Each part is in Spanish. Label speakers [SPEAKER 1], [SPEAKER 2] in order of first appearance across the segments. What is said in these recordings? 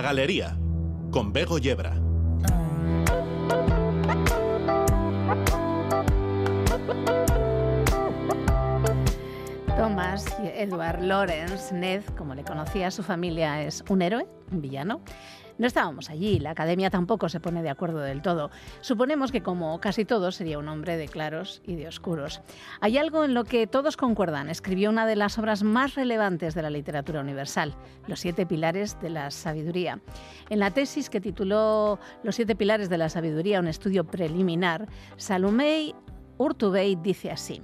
[SPEAKER 1] Galería, con Bego Yebra.
[SPEAKER 2] Thomas Edward Lawrence Ned, como le conocía su familia, es un héroe, un villano. No estábamos allí, la academia tampoco se pone de acuerdo del todo. Suponemos que como casi todos sería un hombre de claros y de oscuros. Hay algo en lo que todos concuerdan. Escribió una de las obras más relevantes de la literatura universal, Los siete pilares de la sabiduría. En la tesis que tituló Los siete pilares de la sabiduría, un estudio preliminar, Salomé Urtubey dice así.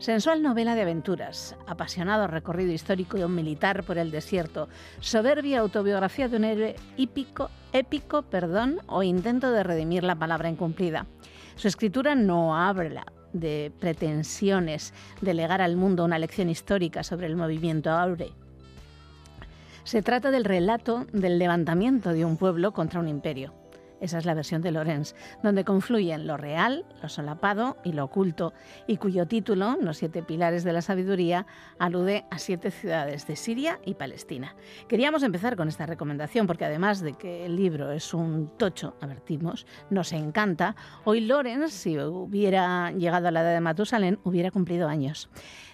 [SPEAKER 2] Sensual novela de aventuras, apasionado recorrido histórico de un militar por el desierto, soberbia autobiografía de un héroe épico, épico perdón, o intento de redimir la palabra incumplida. Su escritura no habla de pretensiones de legar al mundo una lección histórica sobre el movimiento aure. Se trata del relato del levantamiento de un pueblo contra un imperio. Esa es la versión de Lorenz, donde confluyen lo real, lo solapado y lo oculto, y cuyo título, Los siete pilares de la sabiduría, alude a siete ciudades de Siria y Palestina. Queríamos empezar con esta recomendación porque además de que el libro es un tocho, advertimos, nos encanta, hoy Lorenz, si hubiera llegado a la edad de Matusalén, hubiera cumplido años.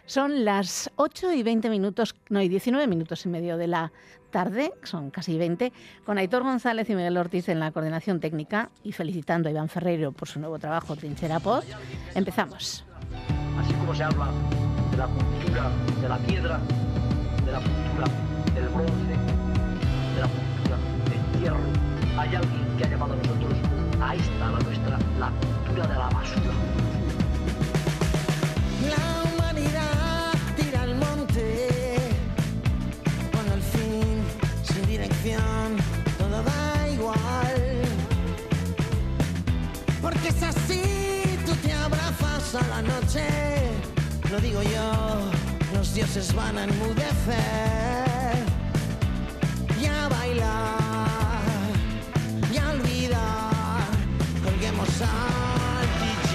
[SPEAKER 2] Son las 8 y 20 minutos, no, y 19 minutos y medio de la tarde, son casi 20, con Aitor González y Miguel Ortiz en la coordinación técnica y felicitando a Iván Ferreiro por su nuevo trabajo Trinchera Post. Empezamos.
[SPEAKER 3] Así como se habla de la cultura de la piedra, de la cultura del bronce, de la cultura del hierro, hay alguien que ha llamado a nosotros a esta, la nuestra, la cultura de la basura.
[SPEAKER 4] Lo digo yo, los dioses van a enmudecer y a bailar y a olvidar. Colguemos al DJ.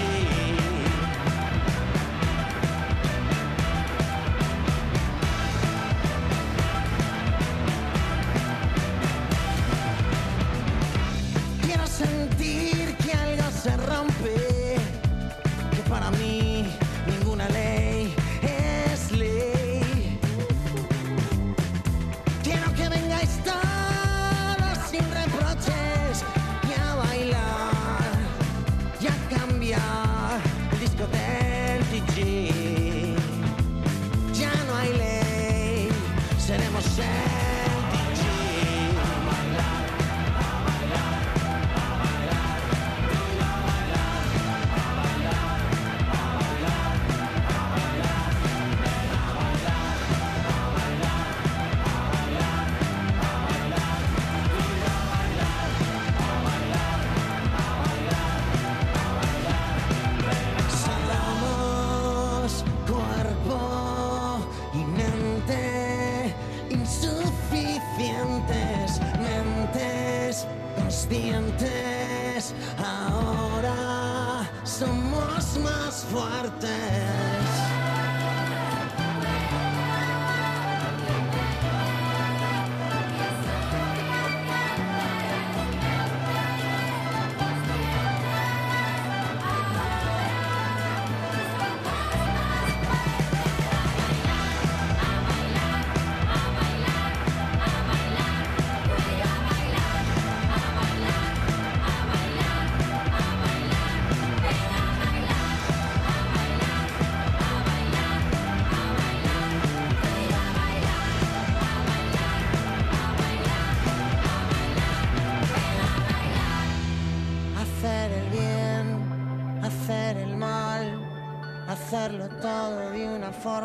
[SPEAKER 4] Quiero sentir que algo se rompe,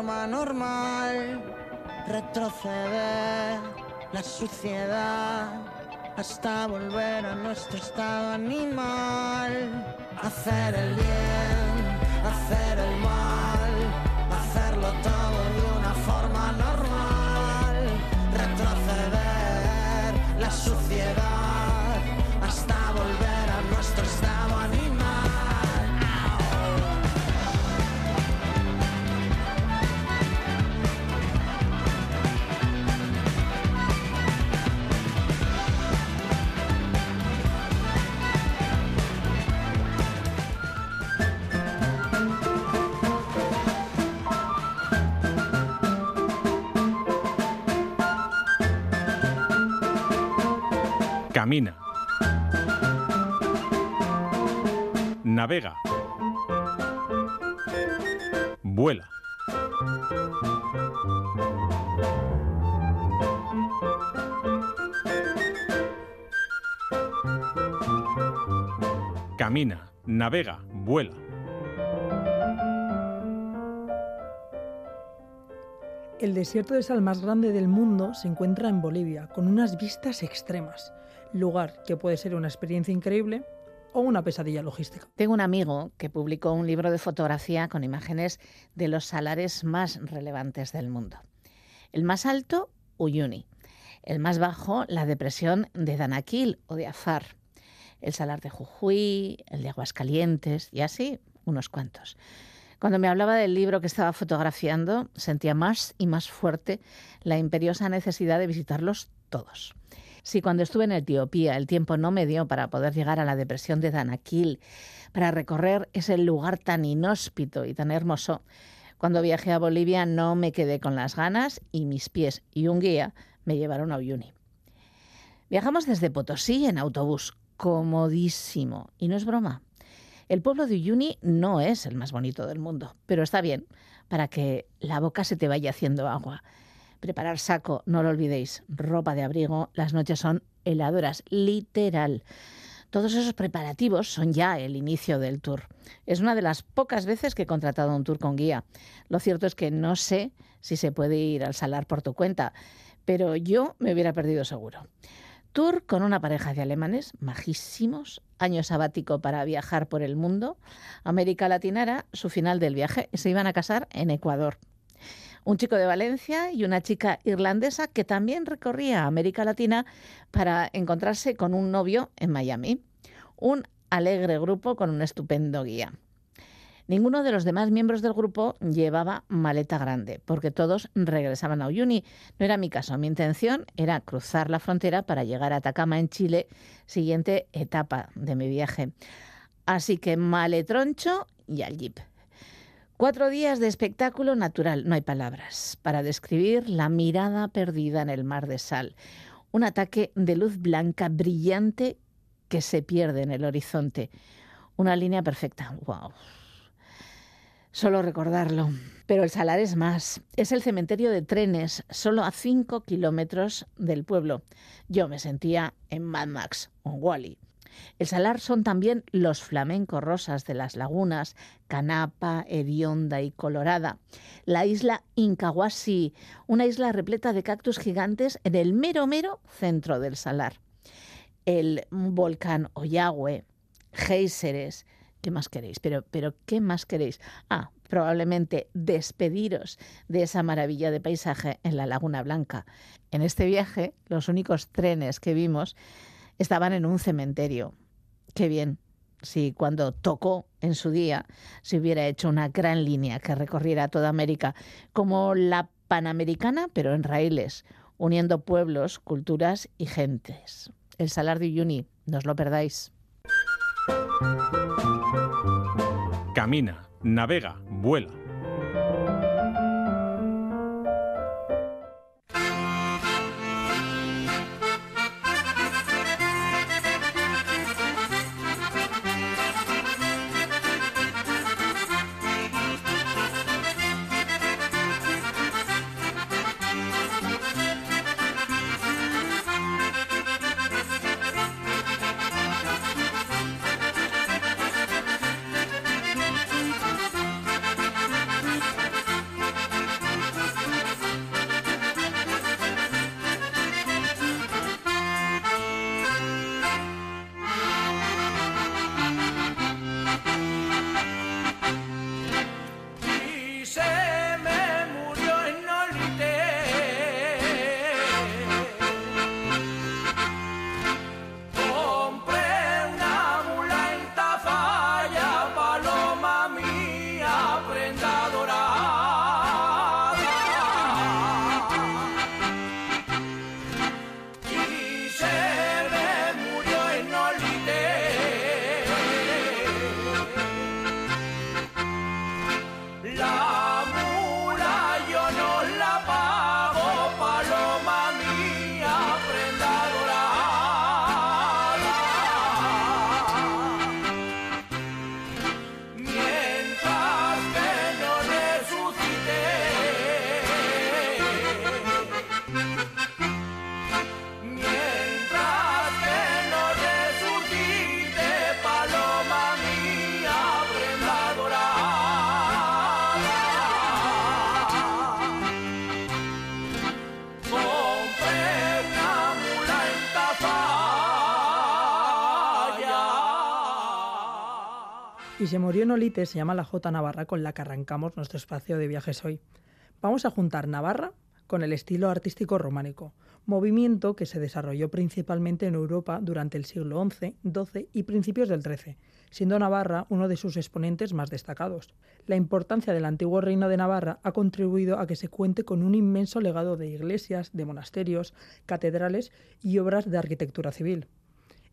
[SPEAKER 4] normal, retroceder la suciedad hasta volver a nuestro estado animal.
[SPEAKER 5] Camina. Navega. Vuela. Camina, navega, vuela.
[SPEAKER 6] El desierto de sal más grande del mundo se encuentra en Bolivia, con unas vistas extremas, lugar que puede ser una experiencia increíble o una pesadilla logística.
[SPEAKER 2] Tengo un amigo que publicó un libro de fotografía con imágenes de los salares más relevantes del mundo. El más alto, Uyuni. El más bajo, la depresión de Danakil o de Afar. El salar de Jujuy, el de Aguascalientes y así unos cuantos. Cuando me hablaba del libro que estaba fotografiando, sentía más y más fuerte la imperiosa necesidad de visitarlos todos. Si cuando estuve en Etiopía el tiempo no me dio para poder llegar a la depresión de Danakil, para recorrer ese lugar tan inhóspito y tan hermoso, cuando viajé a Bolivia no me quedé con las ganas y mis pies y un guía me llevaron a Uyuni. Viajamos desde Potosí en autobús, comodísimo, y no es broma. El pueblo de Uyuni no es el más bonito del mundo, pero está bien para que la boca se te vaya haciendo agua. Preparar saco, no lo olvidéis, ropa de abrigo, las noches son heladoras, literal. Todos esos preparativos son ya el inicio del tour. Es una de las pocas veces que he contratado un tour con guía. Lo cierto es que no sé si se puede ir al salar por tu cuenta, pero yo me hubiera perdido seguro. Tour con una pareja de alemanes majísimos, año sabático para viajar por el mundo. América Latina era su final del viaje. Se iban a casar en Ecuador. Un chico de Valencia y una chica irlandesa que también recorría América Latina para encontrarse con un novio en Miami. Un alegre grupo con un estupendo guía. Ninguno de los demás miembros del grupo llevaba maleta grande, porque todos regresaban a Uyuni. No era mi caso. Mi intención era cruzar la frontera para llegar a Atacama, en Chile, siguiente etapa de mi viaje. Así que maletroncho y al jeep. Cuatro días de espectáculo natural, no hay palabras, para describir la mirada perdida en el mar de sal. Un ataque de luz blanca brillante que se pierde en el horizonte. Una línea perfecta. ¡Wow! Solo recordarlo. Pero el Salar es más. Es el cementerio de trenes, solo a cinco kilómetros del pueblo. Yo me sentía en Mad Max o Wally. El Salar son también los flamencos rosas de las lagunas, Canapa, Hedionda y Colorada. La isla Incahuasi, una isla repleta de cactus gigantes en el mero mero centro del Salar. El volcán Oyagüe, géiseres, ¿Qué más queréis? Pero, pero, ¿qué más queréis? Ah, probablemente despediros de esa maravilla de paisaje en la Laguna Blanca. En este viaje, los únicos trenes que vimos estaban en un cementerio. Qué bien. Si cuando tocó en su día se hubiera hecho una gran línea que recorriera toda América, como la Panamericana, pero en raíles, uniendo pueblos, culturas y gentes. El Salar de Uyuni, no os lo perdáis.
[SPEAKER 5] Camina, navega, vuela.
[SPEAKER 6] Se murió en Olite se llama la J Navarra con la que arrancamos nuestro espacio de viajes hoy. Vamos a juntar Navarra con el estilo artístico románico, movimiento que se desarrolló principalmente en Europa durante el siglo XI, XII y principios del XIII, siendo Navarra uno de sus exponentes más destacados. La importancia del antiguo reino de Navarra ha contribuido a que se cuente con un inmenso legado de iglesias, de monasterios, catedrales y obras de arquitectura civil.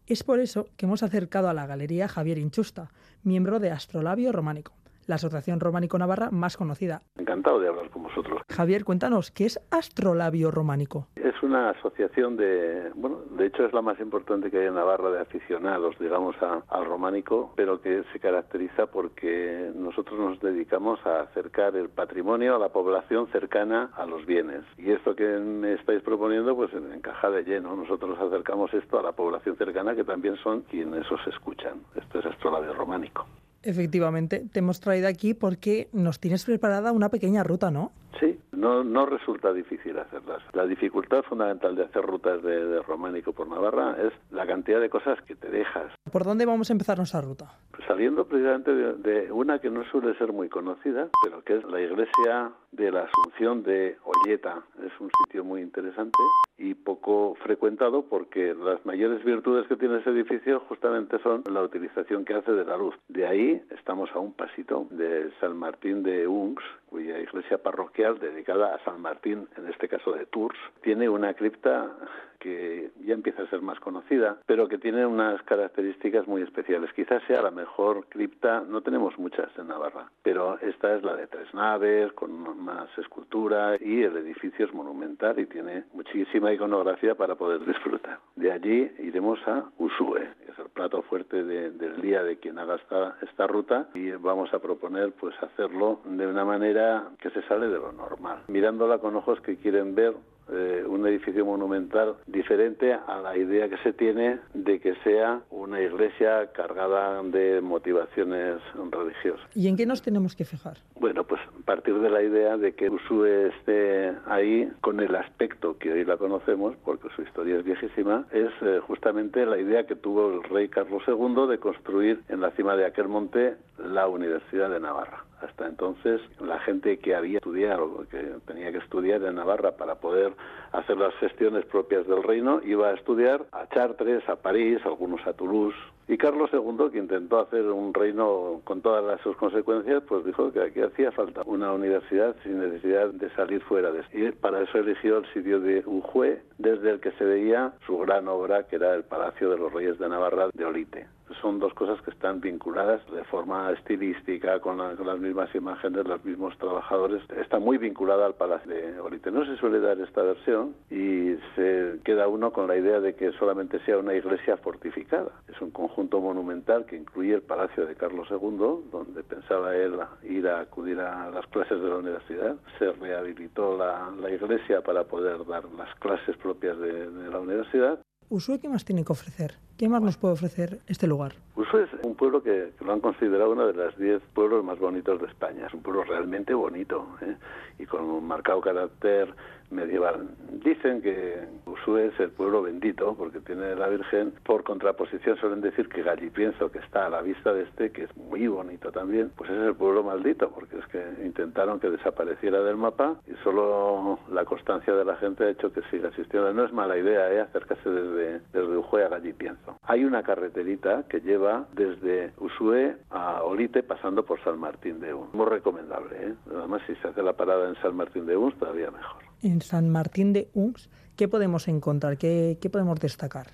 [SPEAKER 6] Es por eso que hemos acercado a la Galería Javier Inchusta, miembro de Astrolabio Románico, la asociación románico navarra más conocida.
[SPEAKER 7] Encantado de hablar con vosotros.
[SPEAKER 6] Javier, cuéntanos, ¿qué es Astrolabio Románico?
[SPEAKER 7] Es una asociación de, bueno, de hecho es la más importante que hay en Navarra de aficionados, digamos, a- al románico, pero que se caracteriza porque nosotros nos dedicamos a acercar el patrimonio a la población cercana a los bienes. Y esto que me estáis proponiendo, pues encaja de lleno. Nosotros acercamos esto a la población cercana, que también son quienes os escuchan. Esto es astrolabio románico.
[SPEAKER 6] Efectivamente, te hemos traído aquí porque nos tienes preparada una pequeña ruta, ¿no?
[SPEAKER 7] Sí, no, no resulta difícil hacerlas. La dificultad fundamental de hacer rutas de, de románico por Navarra es la cantidad de cosas que te dejas.
[SPEAKER 6] ¿Por dónde vamos a empezar nuestra ruta?
[SPEAKER 7] Saliendo precisamente de, de una que no suele ser muy conocida, pero que es la iglesia de la Asunción de Olleta. Es un sitio muy interesante y poco frecuentado porque las mayores virtudes que tiene ese edificio justamente son la utilización que hace de la luz. De ahí estamos a un pasito de San Martín de Unx, cuya iglesia parroquial dedicada a San Martín, en este caso de Tours, tiene una cripta que ya empieza a ser más conocida, pero que tiene unas características muy especiales. Quizás sea la mejor cripta, no tenemos muchas en Navarra, pero esta es la de tres naves, con más escultura y el edificio es monumental y tiene muchísima iconografía para poder disfrutar. De allí iremos a Usue, que es el plato fuerte de- del día de quien haga esta, esta ruta y vamos a proponer pues hacerlo de una manera que se sale de lo normal, mirándola con ojos que quieren ver eh, un edificio monumental diferente a la idea que se tiene de que sea una iglesia cargada de motivaciones religiosas.
[SPEAKER 6] ¿Y en qué nos tenemos que fijar?
[SPEAKER 7] Bueno, pues partir de la idea de que Usue esté ahí con el aspecto que hoy la conocemos, porque su historia es viejísima, es eh, justamente la idea que tuvo el rey Carlos II de construir en la cima de aquel monte la Universidad de Navarra. Hasta entonces, la gente que había estudiado, que tenía que estudiar en Navarra para poder hacer las gestiones propias del reino, iba a estudiar a Chartres, a París, algunos a Toulouse. Y Carlos II, que intentó hacer un reino con todas las sus consecuencias, pues dijo que aquí hacía falta una universidad sin necesidad de salir fuera de Y para eso eligió el sitio de Ujue, desde el que se veía su gran obra, que era el Palacio de los Reyes de Navarra de Olite son dos cosas que están vinculadas de forma estilística con, la- con las mismas imágenes, los mismos trabajadores. Está muy vinculada al Palacio de Olite. No se suele dar esta versión y se queda uno con la idea de que solamente sea una iglesia fortificada. Es un conjunto monumental que incluye el Palacio de Carlos II, donde pensaba él ir a acudir a las clases de la universidad. Se rehabilitó la, la iglesia para poder dar las clases propias de la universidad
[SPEAKER 6] Usue, ¿qué más tiene que ofrecer? ¿Qué más nos puede ofrecer este lugar?
[SPEAKER 7] Usue es un pueblo que, que lo han considerado uno de los diez pueblos más bonitos de España. Es un pueblo realmente bonito ¿eh? y con un marcado carácter medieval. Dicen que Usue es el pueblo bendito porque tiene la Virgen. Por contraposición suelen decir que Gallipienzo, que está a la vista de este, que es muy bonito también, pues es el pueblo maldito porque es que intentaron que desapareciera del mapa y solo la constancia de la gente ha hecho que siga existiendo. No es mala idea ¿eh? acercarse desde, desde Ujue a Gallipienzo. Hay una carreterita que lleva desde Usue a Olite pasando por San Martín de Un. Muy recomendable, ¿eh? Además, si se hace la parada en San Martín de Un, todavía mejor.
[SPEAKER 6] En San Martín de Uns, ¿qué podemos encontrar? ¿Qué, podemos destacar?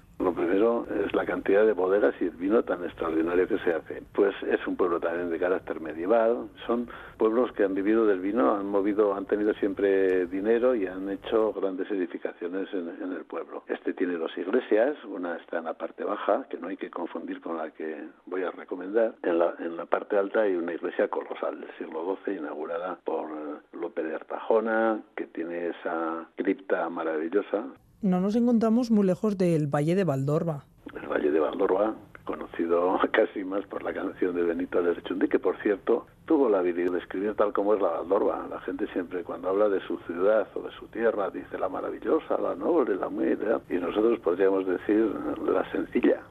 [SPEAKER 7] Es la cantidad de bodegas y el vino tan extraordinario que se hace. Pues es un pueblo también de carácter medieval. Son pueblos que han vivido del vino, han movido, han tenido siempre dinero y han hecho grandes edificaciones en, en el pueblo. Este tiene dos iglesias, una está en la parte baja, que no hay que confundir con la que voy a recomendar. En la, en la parte alta hay una iglesia colosal del siglo XII, inaugurada por Lope de Artajona, que tiene esa cripta maravillosa.
[SPEAKER 6] No nos encontramos muy lejos del Valle de Valdorba.
[SPEAKER 7] el Valle de Valdorba, conocido casi más por la canción de Benito Lerchundi, que por cierto tuvo la habilidad de escribir tal como es la Valdorba. La gente siempre cuando habla de su ciudad o de su tierra dice la maravillosa, la noble, la humilde, y nosotros podríamos decir la sencilla.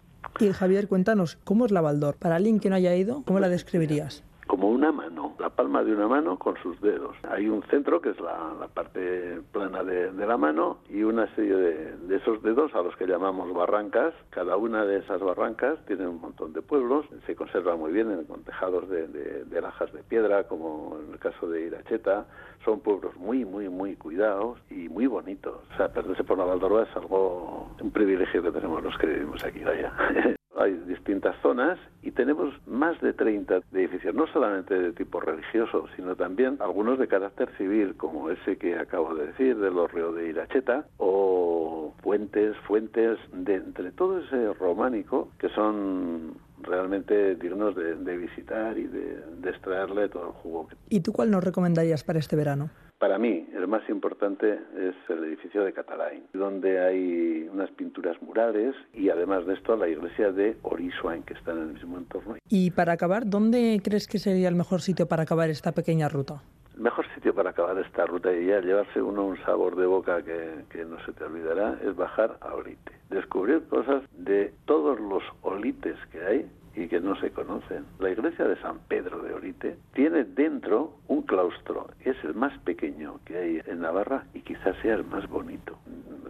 [SPEAKER 6] Y Javier, cuéntanos, ¿cómo es la Baldor? Para alguien que no haya ido, ¿cómo la describirías?
[SPEAKER 7] Como una mano, la palma de una mano con sus dedos. Hay un centro que es la, la parte plana de, la mano y una serie de, de, esos dedos a los que llamamos barrancas. Cada una de esas barrancas tiene un montón de pueblos, se conserva muy bien con tejados de, de lajas de piedra, como en el caso de Iracheta. Son pueblos muy, muy, muy cuidados y muy bonitos. O sea, perderse por la Valdorba es algo, un privilegio que tenemos los que vivimos aquí, vaya. hay distintas zonas y tenemos más de 30 edificios, no solamente de tipo religioso, sino también algunos de carácter civil, como ese que acabo de decir, del Orreo de Iracheta, o puentes, fuentes, de entre todo ese románico, que son realmente dignos de, de visitar y de, de extraerle todo el jugo.
[SPEAKER 6] ¿Y tú cuál nos recomendarías para este verano?
[SPEAKER 7] Para mí, el más importante es el edificio de Catalain, donde hay unas pinturas murales y además de esto la iglesia de Orisuain, que está en el mismo entorno.
[SPEAKER 6] Y para acabar, ¿dónde crees que sería el mejor sitio para acabar esta pequeña ruta?
[SPEAKER 7] Mejor sitio para acabar esta ruta y ya llevarse uno un sabor de boca que, que no se te olvidará es bajar a Orite. Descubrir cosas de todos los olites que hay y que no se conocen. La iglesia de San Pedro de Orite tiene dentro un claustro, es el más pequeño que hay en Navarra y quizás sea el más bonito.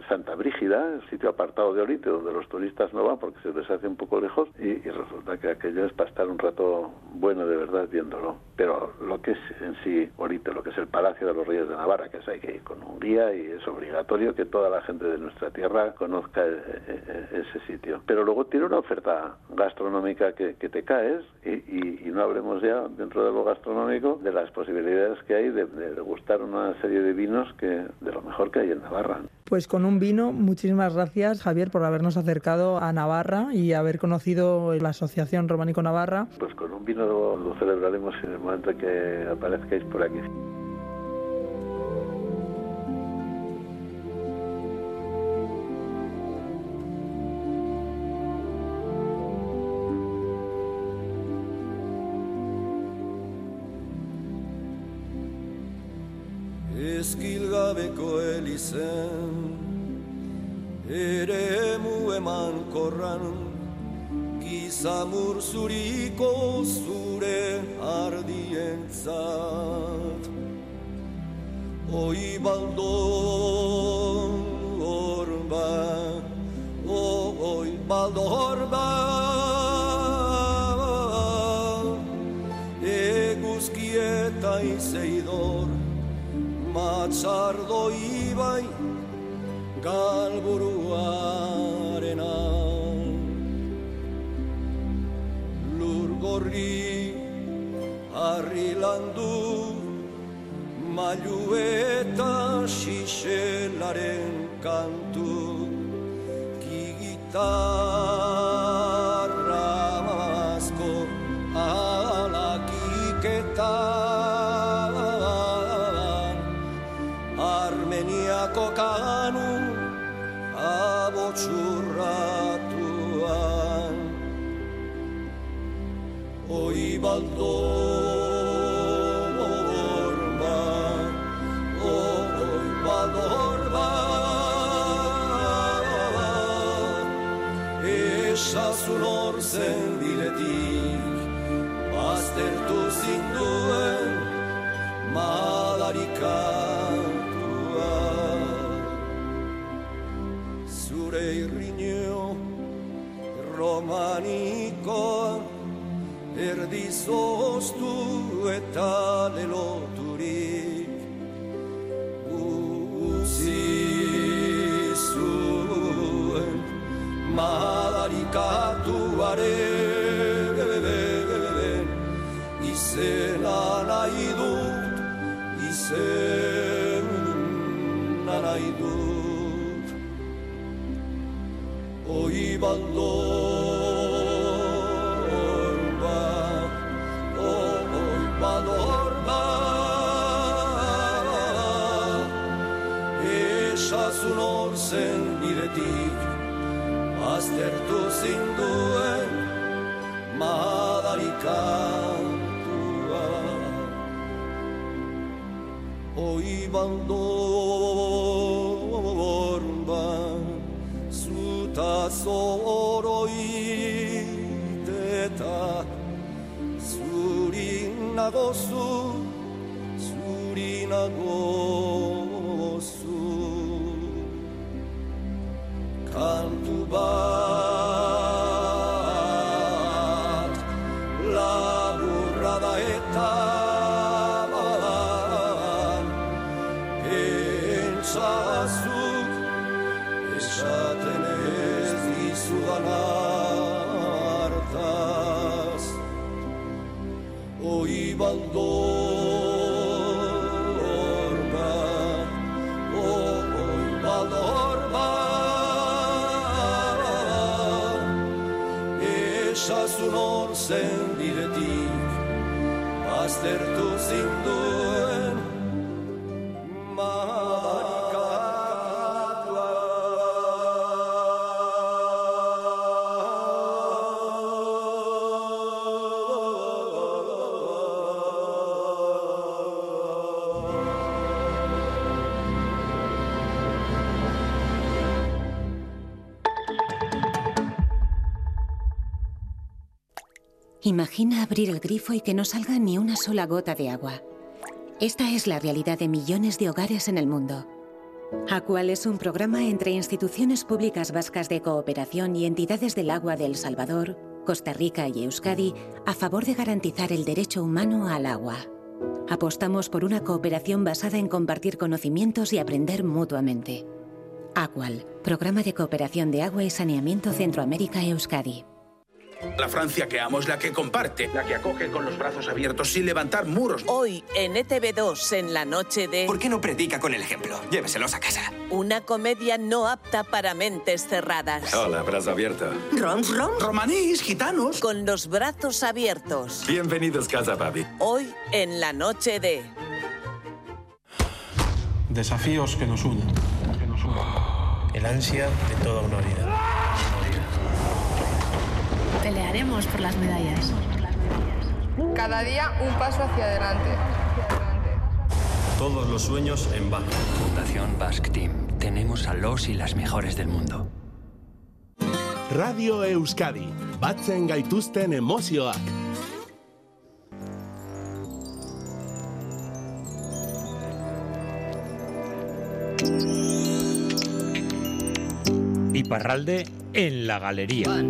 [SPEAKER 7] Santa Brígida, el sitio apartado de Orite, donde los turistas no van porque se les hace un poco lejos y, y resulta que aquello es para estar un rato bueno de verdad viéndolo. Pero lo que es en sí Orite, lo que es el Palacio de los Reyes de Navarra, que es hay que ir con un guía y es obligatorio que toda la gente de nuestra tierra conozca ese sitio. Pero luego tiene una oferta gastronómica que, que te caes y, y, y, no hablemos ya dentro de lo gastronómico de las posibilidades que hay de, de degustar una serie de vinos que de lo mejor que hay en Navarra.
[SPEAKER 6] Pues con un vino, muchísimas gracias Javier por habernos acercado a Navarra y haber conocido la Asociación Románico Navarra.
[SPEAKER 7] Pues con un vino lo, lo celebraremos en el momento que aparezcáis por aquí.
[SPEAKER 8] Eskilgabeko elizen Ere emu eman korran Gizamur zuriko zure ardientzat. Oi baldon horba Oi baldo horba Eguzkieta izeidor Matzardo ibai galburuarena. Lur gorri harri landu Mailu eta xixelaren kantu. Kigitarra zoztu eta leloturik Uzi zuen madarikatuaren Izena nahi dut, izena nahi dut. Oi baldo eskertu zinduen madarikantua Oi baldo borba zuta zoro iteta zurinago zu zurinago
[SPEAKER 9] Imagina abrir el grifo y que no salga ni una sola gota de agua. Esta es la realidad de millones de hogares en el mundo. Acual es un programa entre instituciones públicas vascas de cooperación y entidades del agua de El Salvador, Costa Rica y Euskadi a favor de garantizar el derecho humano al agua. Apostamos por una cooperación basada en compartir conocimientos y aprender mutuamente. Acual, Programa de Cooperación de Agua y Saneamiento Centroamérica-Euskadi.
[SPEAKER 10] La Francia que amo es la que comparte, la que acoge con los brazos abiertos sin levantar muros.
[SPEAKER 11] Hoy en ETV2, en la noche de...
[SPEAKER 12] ¿Por qué no predica con el ejemplo? Lléveselos a casa.
[SPEAKER 11] Una comedia no apta para mentes cerradas.
[SPEAKER 12] Hola, brazo abierto.
[SPEAKER 11] ¿Roms, roms?
[SPEAKER 10] Romanís, gitanos.
[SPEAKER 11] Con los brazos abiertos.
[SPEAKER 12] Bienvenidos casa, papi.
[SPEAKER 11] Hoy en la noche de...
[SPEAKER 13] Desafíos que nos unen. El ansia de toda una vida.
[SPEAKER 2] Pelearemos por las medallas.
[SPEAKER 14] Cada día un paso hacia adelante.
[SPEAKER 13] Todos los sueños en Basque.
[SPEAKER 15] Fundación Basque Team. Tenemos a los y las mejores del mundo.
[SPEAKER 1] Radio Euskadi. Batzen gaituzten emozioak.
[SPEAKER 5] Iparralde en la galería.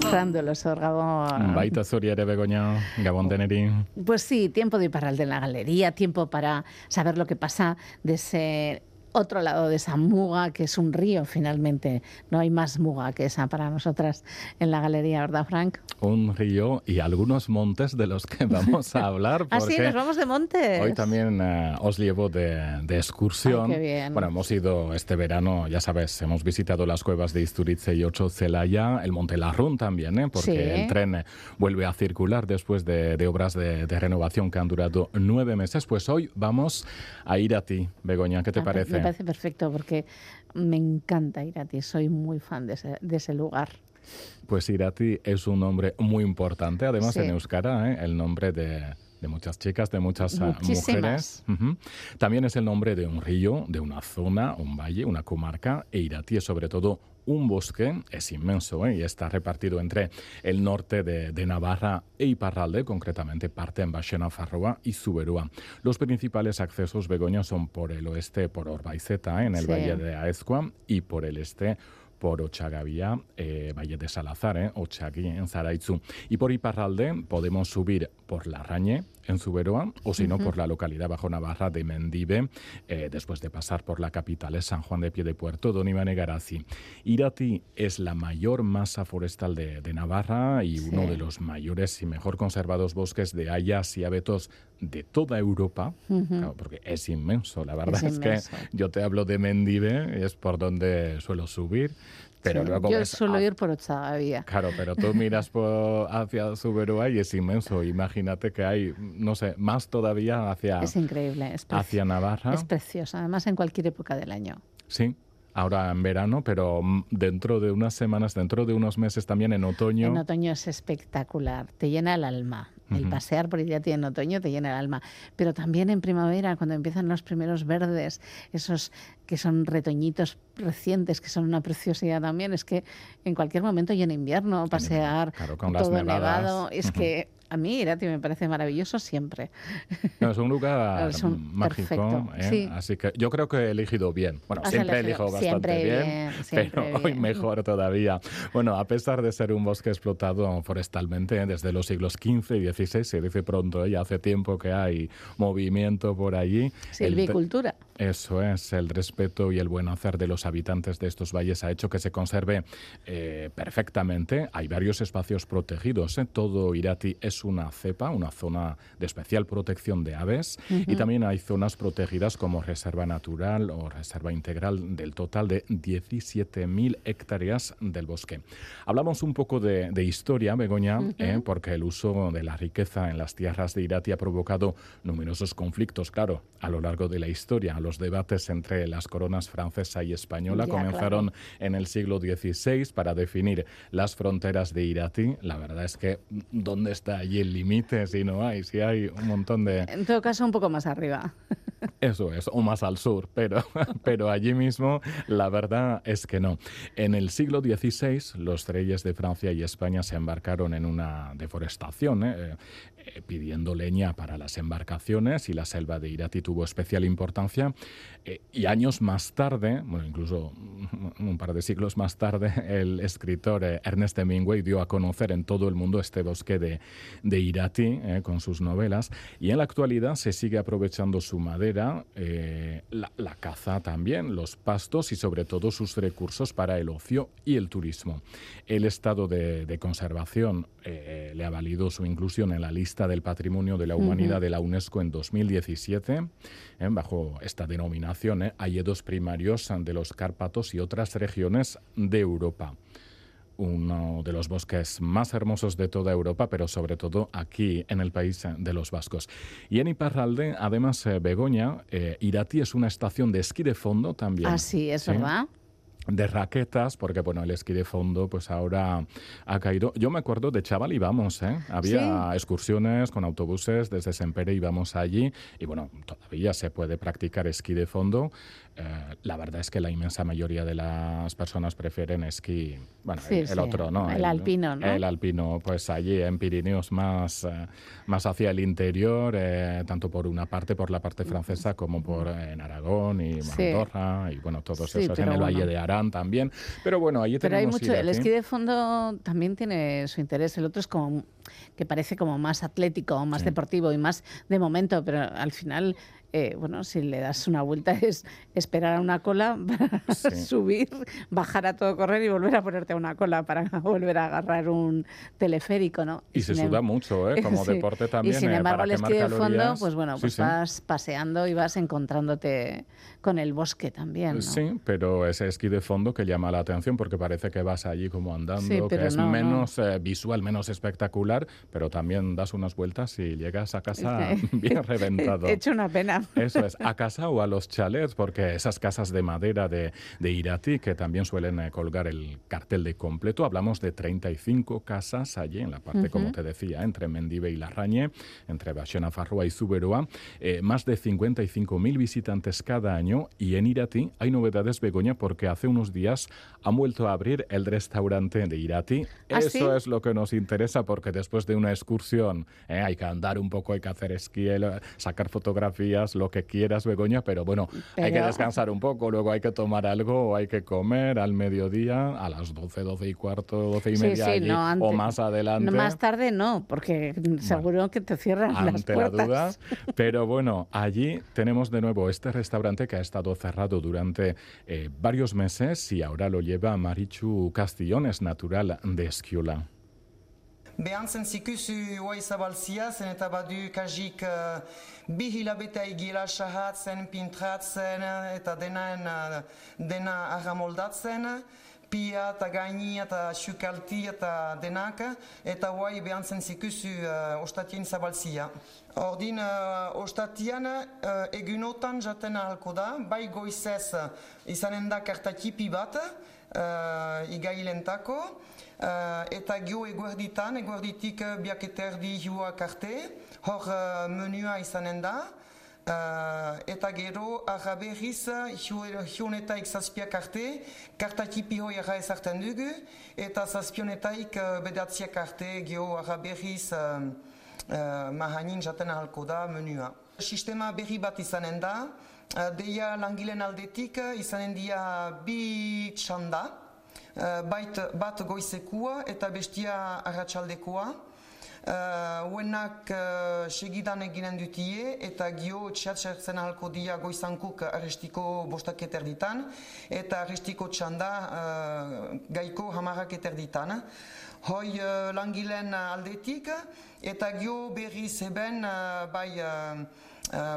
[SPEAKER 2] Fernando los Gabón.
[SPEAKER 5] Baita zuri ere begoña, Gabón deneri.
[SPEAKER 2] Pues sí, tiempo de Iparralde en la galería, tiempo para saber lo que pasa de ese otro lado de esa muga, que es un río finalmente. No hay más muga que esa para nosotras en la galería, ¿verdad, Frank?
[SPEAKER 5] Un río y algunos montes de los que vamos a hablar.
[SPEAKER 2] ah, sí, nos vamos de montes.
[SPEAKER 5] Hoy también uh, os llevo de, de excursión.
[SPEAKER 2] Ay, qué bien.
[SPEAKER 5] Bueno, hemos ido este verano, ya sabes, hemos visitado las cuevas de Isturice y Ocho Celaya, el Monte Larrún también, ¿eh? porque
[SPEAKER 2] Sí.
[SPEAKER 5] el tren vuelve a circular después de, de obras de, de renovación que han durado nueve meses. Pues hoy vamos a ir a ti, Begoña, ¿qué te
[SPEAKER 2] Ah,
[SPEAKER 5] parece?
[SPEAKER 2] Me parece perfecto porque me encanta ir a ti, soy muy fan de ese, de ese lugar.
[SPEAKER 5] Pues Irati es un nombre muy importante, además
[SPEAKER 2] Sí.
[SPEAKER 5] en Euskara, ¿eh? el nombre de, de muchas chicas, de muchas ah,
[SPEAKER 2] Muchísimas.
[SPEAKER 5] mujeres. También es el nombre de un río, de una zona, un valle, una comarca, e Irati es sobre todo un bosque, es inmenso ¿eh? y está repartido entre el norte de, de Navarra e Iparralde, concretamente parte en Baxena Farroa y Zuberúa. Los principales accesos, Begoña, son por el oeste, por Orbaizeta, en el
[SPEAKER 2] Sí.
[SPEAKER 5] valle de Aezcua, y por el este, por Ochagavía, eh, Valle de Salazar, eh, Ochagui, en Zaraitzu. Y por Iparralde podemos subir por Larrañe, en Zuberoa, o si no, por la localidad bajo Navarra de Mendive, eh, después de pasar por la capital, es San Juan de Piedepuerto, Don Iván Garazi. Irati es la mayor masa forestal de, de Navarra y uno de los mayores y mejor conservados bosques de hayas y abetos de toda Europa, claro, porque es inmenso. La verdad
[SPEAKER 2] Es
[SPEAKER 5] es, que yo te hablo de Mendive, es por donde suelo subir, pero
[SPEAKER 2] Sí,
[SPEAKER 5] luego
[SPEAKER 2] Yo
[SPEAKER 5] ves
[SPEAKER 2] suelo ir por Ochagavía.
[SPEAKER 5] Claro, pero tú miras por, hacia Zuberoa y es inmenso. Imagínate que hay, no sé, más todavía hacia,
[SPEAKER 2] Es increíble, es,
[SPEAKER 5] hacia Navarra.
[SPEAKER 2] es precioso, además en cualquier época del año.
[SPEAKER 5] Sí, ahora en verano, pero dentro de unas semanas, dentro de unos meses también en otoño.
[SPEAKER 2] En otoño es espectacular, te llena el alma. El pasear por Irati en otoño te llena el alma, pero también en primavera, cuando empiezan los primeros verdes, esos que son retoñitos recientes, que son una preciosidad también, es que en cualquier momento y en invierno pasear todo nevado, es que a mí Irati me parece maravilloso siempre.
[SPEAKER 5] es un lugar mágico, ¿eh? así que yo creo que he elegido bien. Bueno, siempre elijo bastante bien, pero hoy mejor todavía. Bueno, a pesar de ser un bosque explotado forestalmente desde los siglos XV y XVI, se dice pronto, ya hace tiempo que hay movimiento por allí.
[SPEAKER 2] Silvicultura.
[SPEAKER 5] Eso es, el respeto y el buen hacer de los habitantes de estos valles ha hecho que se conserve eh, perfectamente. Hay varios espacios protegidos. ¿eh? Todo Irati es una cepa, una zona de especial protección de aves. Y también hay zonas protegidas como reserva natural o reserva integral del total de 17.000 hectáreas del bosque. Hablamos un poco de, historia, Begoña, ¿eh? porque el uso de la riqueza en las tierras de Irati ha provocado numerosos conflictos, claro, a lo largo de la historia los debates entre las coronas francesa y española comenzaron en el siglo XVI para definir las fronteras de Irati. La verdad es que, ¿dónde está allí el límite si no hay? Si hay un montón de...
[SPEAKER 2] En todo caso, un poco más arriba.
[SPEAKER 5] Eso es, o más al sur, pero, pero allí mismo la verdad es que no. En el siglo XVI los reyes de Francia y España se embarcaron en una deforestación, ¿eh? Eh, pidiendo leña para las embarcaciones y la selva de Irati tuvo especial importancia. Eh, y años más tarde, bueno, incluso un par de siglos más tarde, el escritor Ernest Hemingway dio a conocer en todo el mundo este bosque de, de Irati con sus novelas. Y en la actualidad se sigue aprovechando su madera eh, la, caza también, los pastos y sobre todo sus recursos para el ocio y el turismo. El estado de, conservación eh, le ha valido su inclusión en la lista del Patrimonio de la Humanidad de la UNESCO en 2017. Eh, bajo esta denominación, hay dos primarios de los Cárpatos y otras regiones de Europa uno de los bosques más hermosos de toda Europa, pero sobre todo aquí en el país de los vascos. Y en Iparralde, además, eh, Begoña, eh, Irati es una estación de esquí de fondo también.
[SPEAKER 2] Así es, ¿verdad?
[SPEAKER 5] De raquetas, porque bueno, el esquí de fondo pues ahora ha caído. Yo me acuerdo de chaval íbamos, ¿eh? Había excursiones con autobuses desde Sempere íbamos allí y bueno, todavía se puede practicar esquí de fondo. Eh, la verdad es que la inmensa mayoría de las personas prefieren esquí, bueno, el, otro, ¿no?
[SPEAKER 2] El, alpino, ¿no?
[SPEAKER 5] El alpino, pues allí en Pirineos más, eh, más hacia el interior, eh, tanto por una parte, por la parte francesa, como por en Aragón y Andorra y bueno, todos esos en el Valle de También. Pero bueno,
[SPEAKER 2] Pero
[SPEAKER 5] tenemos
[SPEAKER 2] hay mucho, el esquí de fondo también tiene su interés, el otro es como que parece como más atlético, más deportivo y más de momento, pero al final eh, bueno, si le das una vuelta es esperar a una cola para subir, bajar a todo correr y volver a ponerte a una cola para volver a agarrar un teleférico, ¿no?
[SPEAKER 5] Y, se suda em- mucho, ¿eh? Como deporte también.
[SPEAKER 2] Y sin eh, embargo, el esquí de fondo, pues bueno, pues vas paseando y vas encontrándote con el bosque también. ¿no?
[SPEAKER 5] Sí, pero ese esquí de fondo que llama la atención porque parece que vas allí como andando, que es menos eh, visual, menos espectacular, pero también das unas vueltas y llegas a casa bien reventado.
[SPEAKER 2] He hecho una pena.
[SPEAKER 5] Eso es, a casa o a los chalets, porque esas casas de madera de, de Irati, que también suelen eh, colgar el cartel de completo, hablamos de 35 casas allí en la parte, como te decía, entre Mendive y Larrañe, entre Bachena Farroa y Zuberoa, eh, más de 55.000 visitantes cada año y en Irati hay novedades, Begoña, porque hace unos días han vuelto a abrir el restaurante de Irati.
[SPEAKER 2] ¿Ah,
[SPEAKER 5] Eso es lo que nos interesa porque después de una excursión eh, hay que andar un poco, hay que hacer esquí, sacar fotografías, lo que quieras, Begoña, pero bueno, hay que descansar un poco, luego hay que tomar algo o hay que comer al mediodía, a las 12, 12 y cuarto, 12 y media o más adelante.
[SPEAKER 2] más tarde no, porque seguro que te cierran las puertas. la duda,
[SPEAKER 5] pero bueno, allí tenemos de nuevo este restaurante que ha estado cerrado durante eh, varios meses y ahora lo lleva Marichu Castillones, natural de
[SPEAKER 16] dena ahamoldatzen, pia eta gaini eta sukalti eta denak, eta oai behantzen zikusu uh, ostatien zabaltzia. Ordin, uh, ostatian uh, egunotan jaten ahalko da, bai goizez izanen da kartatipi bat, uh, igailentako, uh, eta gio eguerditan, eguerditik uh, biak eta erdi hiuak arte, hor uh, menua izanen da, Uh, eta gero, arra berriz, hionetaik zazpiak arte, kartatipi hoi arra ezartzen dugu, eta zazpionetaik uh, bedatziak arte, geho arra berriz uh, uh, mahanin jaten ahalko da menua. Sistema berri bat izanen da, uh, deia langilen aldetik izanen dia bi txanda, uh, bait, bat goizekua eta bestia arratsaldekoa. Uh, uenak uh, segidan eginen dutie eta gio txatxertzen ahalko dia goizankuk arrestiko bostak eterditan eta arrestiko txanda uh, gaiko hamarrak eterditan. Hoi uh, langilen aldetik eta gio berriz eben uh, bai uh,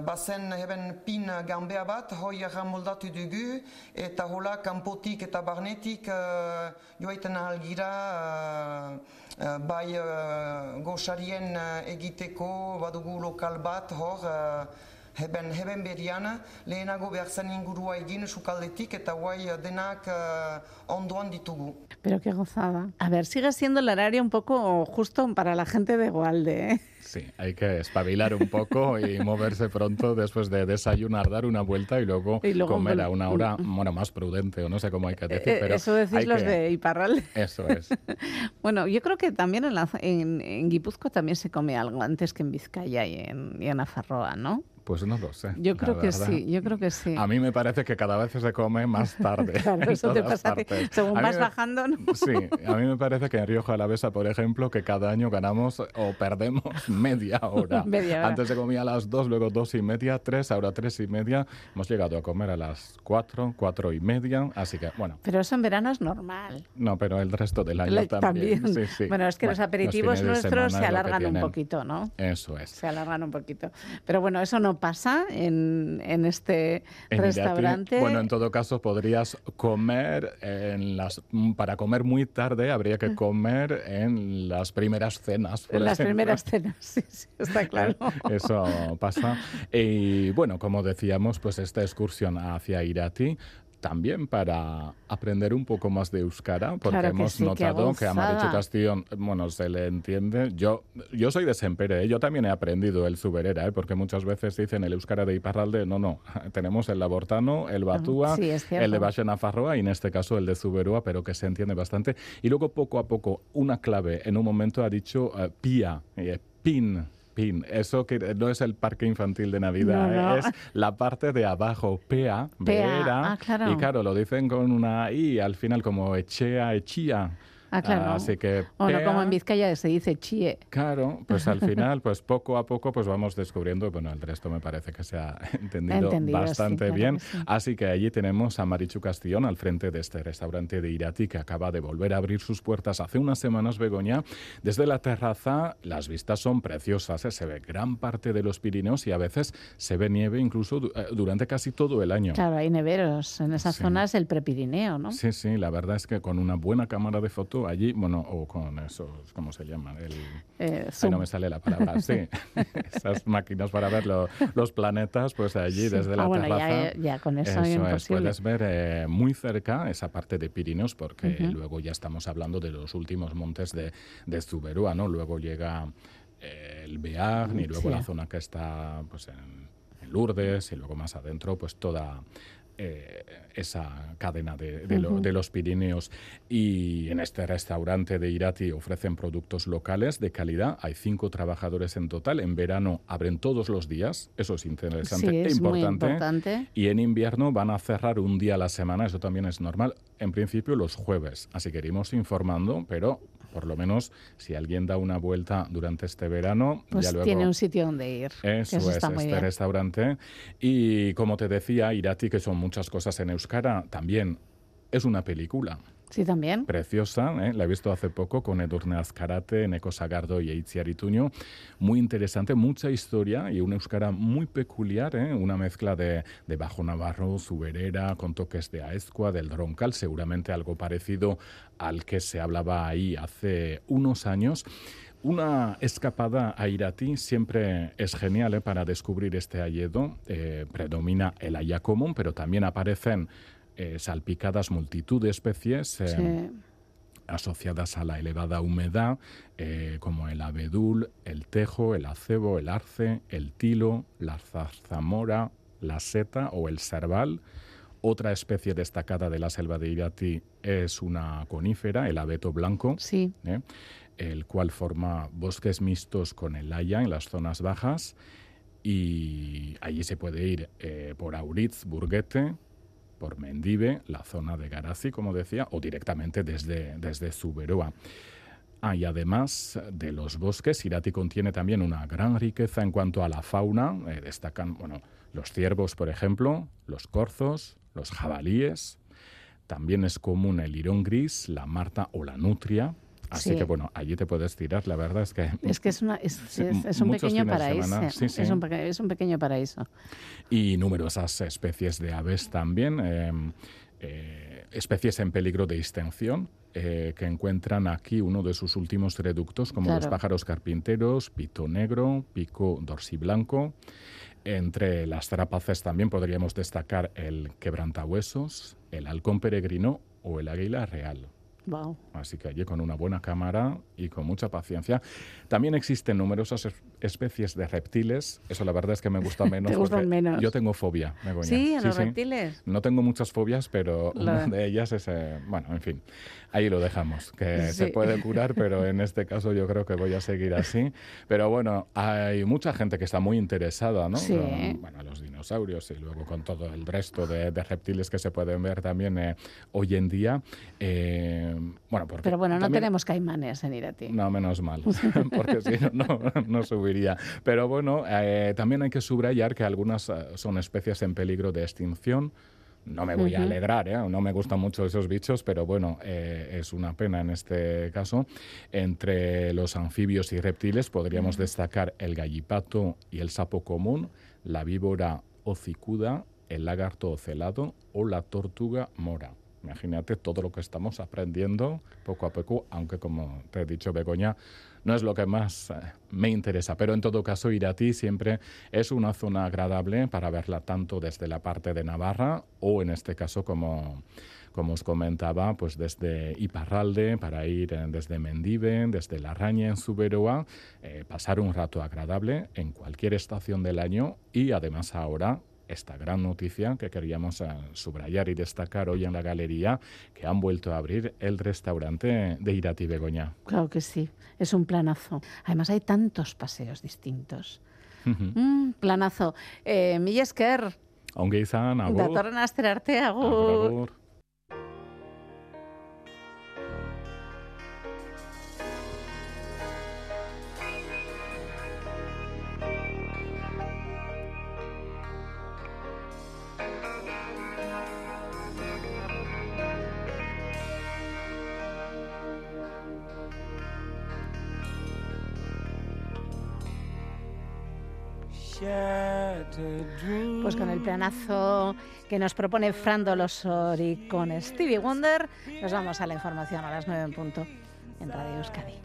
[SPEAKER 16] bazen heben pin gambea bat, hoi moldatu dugu, eta hola kanpotik eta barnetik uh, joaiten ahalgira uh, bai uh, goxarien uh, egiteko badugu lokal bat hor, heben, heben berian, lehenago behar zen ingurua egin sukaldetik eta guai denak uh, ondoan ditugu.
[SPEAKER 2] Pero qué gozada. A ver, sigue siendo el horario un poco justo para la gente de Gualde, ¿eh?
[SPEAKER 5] Sí, hay que espabilar un poco y moverse pronto después de desayunar, dar una vuelta y luego,
[SPEAKER 2] Y luego
[SPEAKER 5] comer a una hora bueno, más prudente o no sé cómo hay que decir.
[SPEAKER 2] Eh,
[SPEAKER 5] pero
[SPEAKER 2] Eso decís los
[SPEAKER 5] que-
[SPEAKER 2] de Iparralde.
[SPEAKER 5] Eso es.
[SPEAKER 2] Bueno, yo creo que también en, la, en, en Guipúzcoa también se come algo antes que en Vizcaya y en, y en Afarroa, ¿no?
[SPEAKER 5] Pues no lo sé.
[SPEAKER 2] Yo creo que
[SPEAKER 5] verdad.
[SPEAKER 2] sí, yo creo que sí.
[SPEAKER 5] A mí me parece que cada vez se come más tarde.
[SPEAKER 2] Claro, eso te pasa. Según
[SPEAKER 5] A
[SPEAKER 2] vas
[SPEAKER 5] me-
[SPEAKER 2] bajando, ¿no?
[SPEAKER 5] Sí, a mí me parece que en Rioja Alavesa, por ejemplo, que cada año ganamos o perdemos media hora.
[SPEAKER 2] Media hora.
[SPEAKER 5] Antes se comía a las dos, luego dos y media, tres, ahora tres y media. Hemos llegado a comer a las cuatro, cuatro y media. Así que, bueno,
[SPEAKER 2] Pero eso en verano es normal.
[SPEAKER 5] no, pero el resto del año
[SPEAKER 2] Le-
[SPEAKER 5] también. Sí, sí.
[SPEAKER 2] Bueno, es que los aperitivos nuestros se alargan un poquito, ¿no?
[SPEAKER 5] Eso es.
[SPEAKER 2] Se alargan un poquito. Pero bueno, eso no pasa en, en este
[SPEAKER 5] En Irati,
[SPEAKER 2] restaurante.
[SPEAKER 5] bueno, en todo caso podrías comer en las para comer muy tarde habría que comer en las primeras cenas.
[SPEAKER 2] en las
[SPEAKER 5] ejemplo.
[SPEAKER 2] primeras cenas, sí, sí, está claro.
[SPEAKER 5] Eso pasa. Y bueno, como decíamos, pues esta excursión hacia Irati también para aprender un poco más de euskara, porque
[SPEAKER 2] Claro
[SPEAKER 5] hemos
[SPEAKER 2] sí,
[SPEAKER 5] notado que a Marichu. Castillón, bueno, se le entiende. Yo, yo soy de Sempere, ¿eh? yo también he aprendido el zuberera, ¿eh? porque muchas veces dicen el euskara de Iparralde, no, no, tenemos el labortano, el batúa,
[SPEAKER 2] sí, es cierto.
[SPEAKER 5] el de Baxenafarroa y en este caso el de Zuberúa, pero que se entiende bastante. Y luego poco a poco, una clave, en un momento ha dicho eh, pía, eh, pin. Pin, eso que no es el parque infantil de Navidad,
[SPEAKER 2] No, no.
[SPEAKER 5] es la parte de abajo, pea,
[SPEAKER 2] Pea,
[SPEAKER 5] vera,
[SPEAKER 2] ah, claro.
[SPEAKER 5] y claro, lo dicen con una i al final como echea, echía.
[SPEAKER 2] Ah, claro.
[SPEAKER 5] Así que
[SPEAKER 2] Bueno,
[SPEAKER 5] pea,
[SPEAKER 2] como en Vizcaya se dice chie.
[SPEAKER 5] Claro, pues al final, pues poco a poco, pues vamos descubriendo, bueno, el resto me parece que se ha entendido,
[SPEAKER 2] Entendido, sí,
[SPEAKER 5] bastante
[SPEAKER 2] claro
[SPEAKER 5] bien.
[SPEAKER 2] que sí.
[SPEAKER 5] Así que allí tenemos a Marichu Castillón al frente de este restaurante de Irati que acaba de volver a abrir sus puertas hace unas semanas, Begoña. Desde la terraza las vistas son preciosas, ¿eh? se ve gran parte de los Pirineos y a veces se ve nieve incluso du- eh, durante casi todo el año.
[SPEAKER 2] Claro, hay neveros. En esas
[SPEAKER 5] Sí.
[SPEAKER 2] zonas el prepirineo, ¿no?
[SPEAKER 5] Sí, sí, la verdad es que con una buena cámara de allí, bueno, o con esos, ¿cómo se llaman? El,
[SPEAKER 2] Eh,
[SPEAKER 5] Ay, no me sale la palabra, sí. Esas máquinas para ver lo- los planetas, pues allí
[SPEAKER 2] Sí.
[SPEAKER 5] desde la
[SPEAKER 2] Ah, bueno, ya-
[SPEAKER 5] terraza.
[SPEAKER 2] ya con eso
[SPEAKER 5] es,
[SPEAKER 2] imposible.
[SPEAKER 5] puedes ver eh, muy cerca esa parte de Pirineos, porque luego ya estamos hablando de los últimos montes de, de Zuberúa, ¿no? Luego llega eh, el Bearn y luego
[SPEAKER 2] Sí.
[SPEAKER 5] la zona que está pues en, en Lourdes y luego más adentro, pues toda eh, esa cadena de, de lo-
[SPEAKER 2] Ujú.
[SPEAKER 5] de los Pirineos. Y en este restaurante de Irati ofrecen productos locales de calidad. Hay cinco trabajadores en total. En verano abren todos los días. Eso es interesante
[SPEAKER 2] Sí,
[SPEAKER 5] e
[SPEAKER 2] es muy
[SPEAKER 5] importante.
[SPEAKER 2] importante.
[SPEAKER 5] Y en invierno van a cerrar un día a la semana. Eso también es normal. En principio los jueves. Así que iremos informando, pero por lo menos si alguien da una vuelta durante este verano,
[SPEAKER 2] Pues
[SPEAKER 5] ya luego...
[SPEAKER 2] tiene un sitio donde ir.
[SPEAKER 5] eso es,
[SPEAKER 2] está muy
[SPEAKER 5] este
[SPEAKER 2] bien.
[SPEAKER 5] restaurante. Y como te decía, Irati, que son muchas cosas en Euskara, también es una película
[SPEAKER 2] Sí, también.
[SPEAKER 5] preciosa, ¿eh? la he visto hace poco con Edurne Azkarate, Neko Sagardo y Eitziar Ituño. Muy interesante, mucha historia y una euskara muy peculiar, ¿eh? una mezcla de, de bajo navarro, zuberera, con toques de aezcua, del roncal, seguramente algo parecido al que se hablaba ahí hace unos años. Una escapada a Irati siempre es genial ¿eh? para descubrir este hayedo. Eh, predomina el haya común, pero también aparecen eh, salpicadas multitud de especies. eh, asociadas a la elevada humedad, eh, como el abedul, el tejo, el acebo, el arce, el tilo, la zarzamora, la seta o el cerval. Otra especie destacada de la selva de Irati es una conífera, el abeto blanco, ¿eh? el cual forma bosques mixtos con el haya en las zonas bajas y allí se puede ir eh, por Auritz, Burguete, por Mendive, la zona de Garazi, como decía, o directamente desde, desde Zuberoa. Ah, además de los bosques, Irati contiene también una gran riqueza en cuanto a la fauna. Eh, destacan, bueno, los ciervos, por ejemplo, los corzos, los jabalíes. También es común el lirón gris, la marta o la nutria. Así
[SPEAKER 2] Sí.
[SPEAKER 5] que bueno, allí te puedes tirar, la verdad es que...
[SPEAKER 2] Es que es, una, es,
[SPEAKER 5] Sí,
[SPEAKER 2] es- es un pequeño paraíso.
[SPEAKER 5] semana, sí, sí.
[SPEAKER 2] Es, un, peque- es un pequeño paraíso.
[SPEAKER 5] y numerosas especies de aves también, eh, eh, especies en peligro de extinción, eh, que encuentran aquí uno de sus últimos reductos, como los pájaros carpinteros, pito negro, pico dorsiblanco. Entre las trapaces también podríamos destacar el quebrantahuesos, el halcón peregrino o el águila real.
[SPEAKER 2] Wow.
[SPEAKER 5] Así que allí con una buena cámara y con mucha paciencia. También existen numerosas es- especies de reptiles. Eso la verdad es que me gusta menos.
[SPEAKER 2] Te gustan menos.
[SPEAKER 5] Yo tengo fobia.
[SPEAKER 2] Sí, a los reptiles.
[SPEAKER 5] No tengo muchas fobias, pero una
[SPEAKER 2] La-
[SPEAKER 5] de ellas es... eh, bueno, en fin, ahí lo dejamos. Que se
[SPEAKER 2] Sí.
[SPEAKER 5] puede curar, pero en este caso yo creo que voy a seguir así. Pero bueno, hay mucha gente que está muy interesada, ¿no?
[SPEAKER 2] Sí.
[SPEAKER 5] Con, bueno, los dinosaurios y luego con todo el resto de, de reptiles que se pueden ver también eh, hoy en día. Eh, bueno, porque
[SPEAKER 2] Pero bueno, no
[SPEAKER 5] también-
[SPEAKER 2] tenemos caimanes en Irati.
[SPEAKER 5] no, menos mal, porque si no, no, no subiría. Pero bueno, eh, también hay que subrayar que algunas eh, son especies en peligro de extinción. No me voy a alegrar, ¿eh? no me gustan mucho esos bichos, pero bueno, eh, es una pena en este caso. Entre los anfibios y reptiles podríamos destacar el gallipato y el sapo común, la víbora hocicuda, el lagarto ocelado o la tortuga mora. Imagínate todo lo que estamos aprendiendo poco a poco, aunque como te he dicho, Begoña, no es lo que más eh, me interesa. Pero en todo caso, Irati siempre es una zona agradable para verla tanto desde la parte de Navarra o en este caso, como, como os comentaba, pues desde Iparralde, para ir eh, desde Mendive, desde La Raña en Zuberoa, eh, pasar un rato agradable en cualquier estación del año y además ahora esta gran noticia que queríamos eh, subrayar y destacar hoy en la galería, que han vuelto a abrir el restaurante de Irati Begoña.
[SPEAKER 2] Claro que sí, es un planazo. Además hay tantos paseos distintos. Mm, planazo. Eh, Mila esker,
[SPEAKER 5] Ongi izan, agur.
[SPEAKER 2] datorren astera arte, agur.
[SPEAKER 5] Agur, agur.
[SPEAKER 2] Planazo que nos propone Fran Dolosori con Stevie Wonder, nos vamos a la información a las 9 en punto en Radio Euskadi.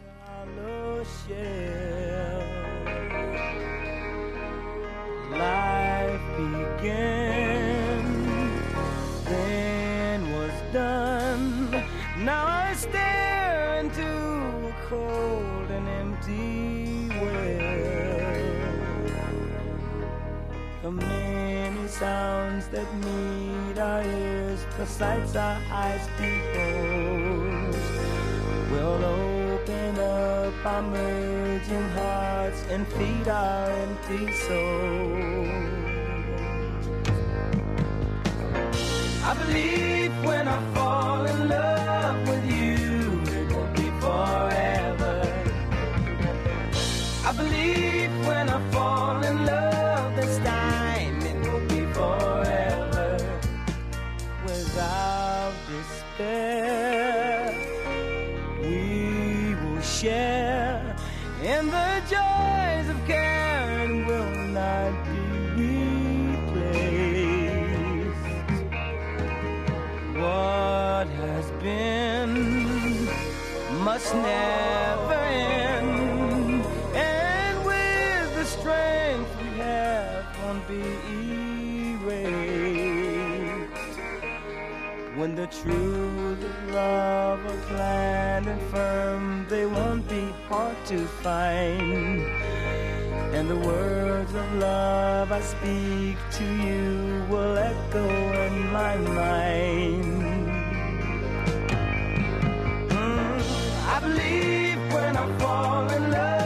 [SPEAKER 17] Sounds that meet our ears, the sights our eyes behold, will open up our merging hearts and feed our empty souls. I believe when I fall in love must never end, and with the strength we have won't be erased.
[SPEAKER 1] When the truth of love are planned and firm, they won't be hard to find. And the words of love I speak to you will echo in my mind. Believe when I fall in love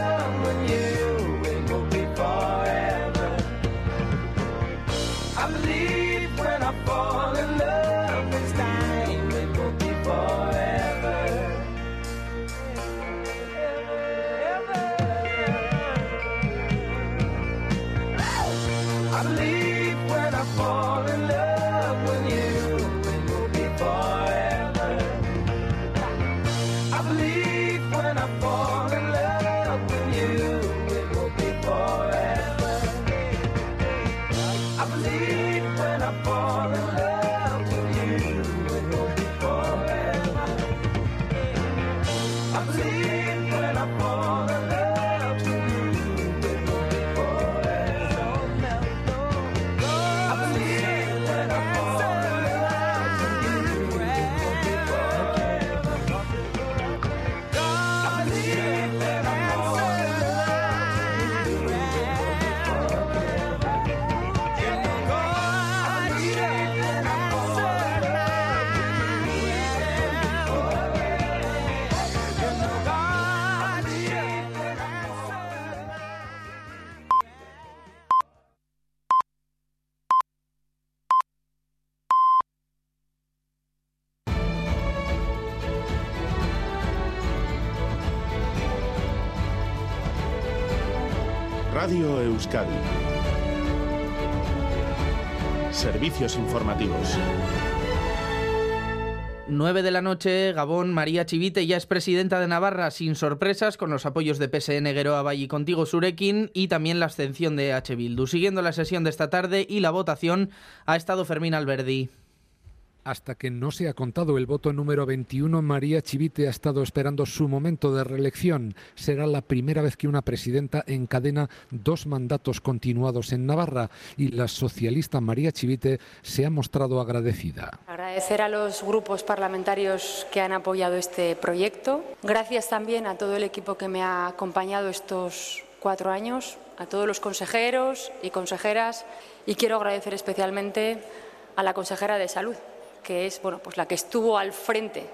[SPEAKER 18] Servicios informativos.
[SPEAKER 19] 9 de la noche, Gabón, María Chivite ya es presidenta de Navarra sin sorpresas, con los apoyos de PSN, Gueroa Valle y Contigo Surekin y también la abstención de H. Bildu. Siguiendo la sesión de esta tarde y la votación ha estado Fermín Alberdi.
[SPEAKER 20] Hasta que no se ha contado el voto número 21, María Chivite ha estado esperando su momento de reelección. Será la primera vez que una presidenta encadena dos mandatos continuados en Navarra y la socialista María Chivite se ha mostrado agradecida.
[SPEAKER 21] Agradecer a los grupos parlamentarios que han apoyado este proyecto. Gracias también a todo el equipo que me ha acompañado estos cuatro años, a todos los consejeros y consejeras y quiero agradecer especialmente a la consejera de Salud, que es bueno, pues la que estuvo al frente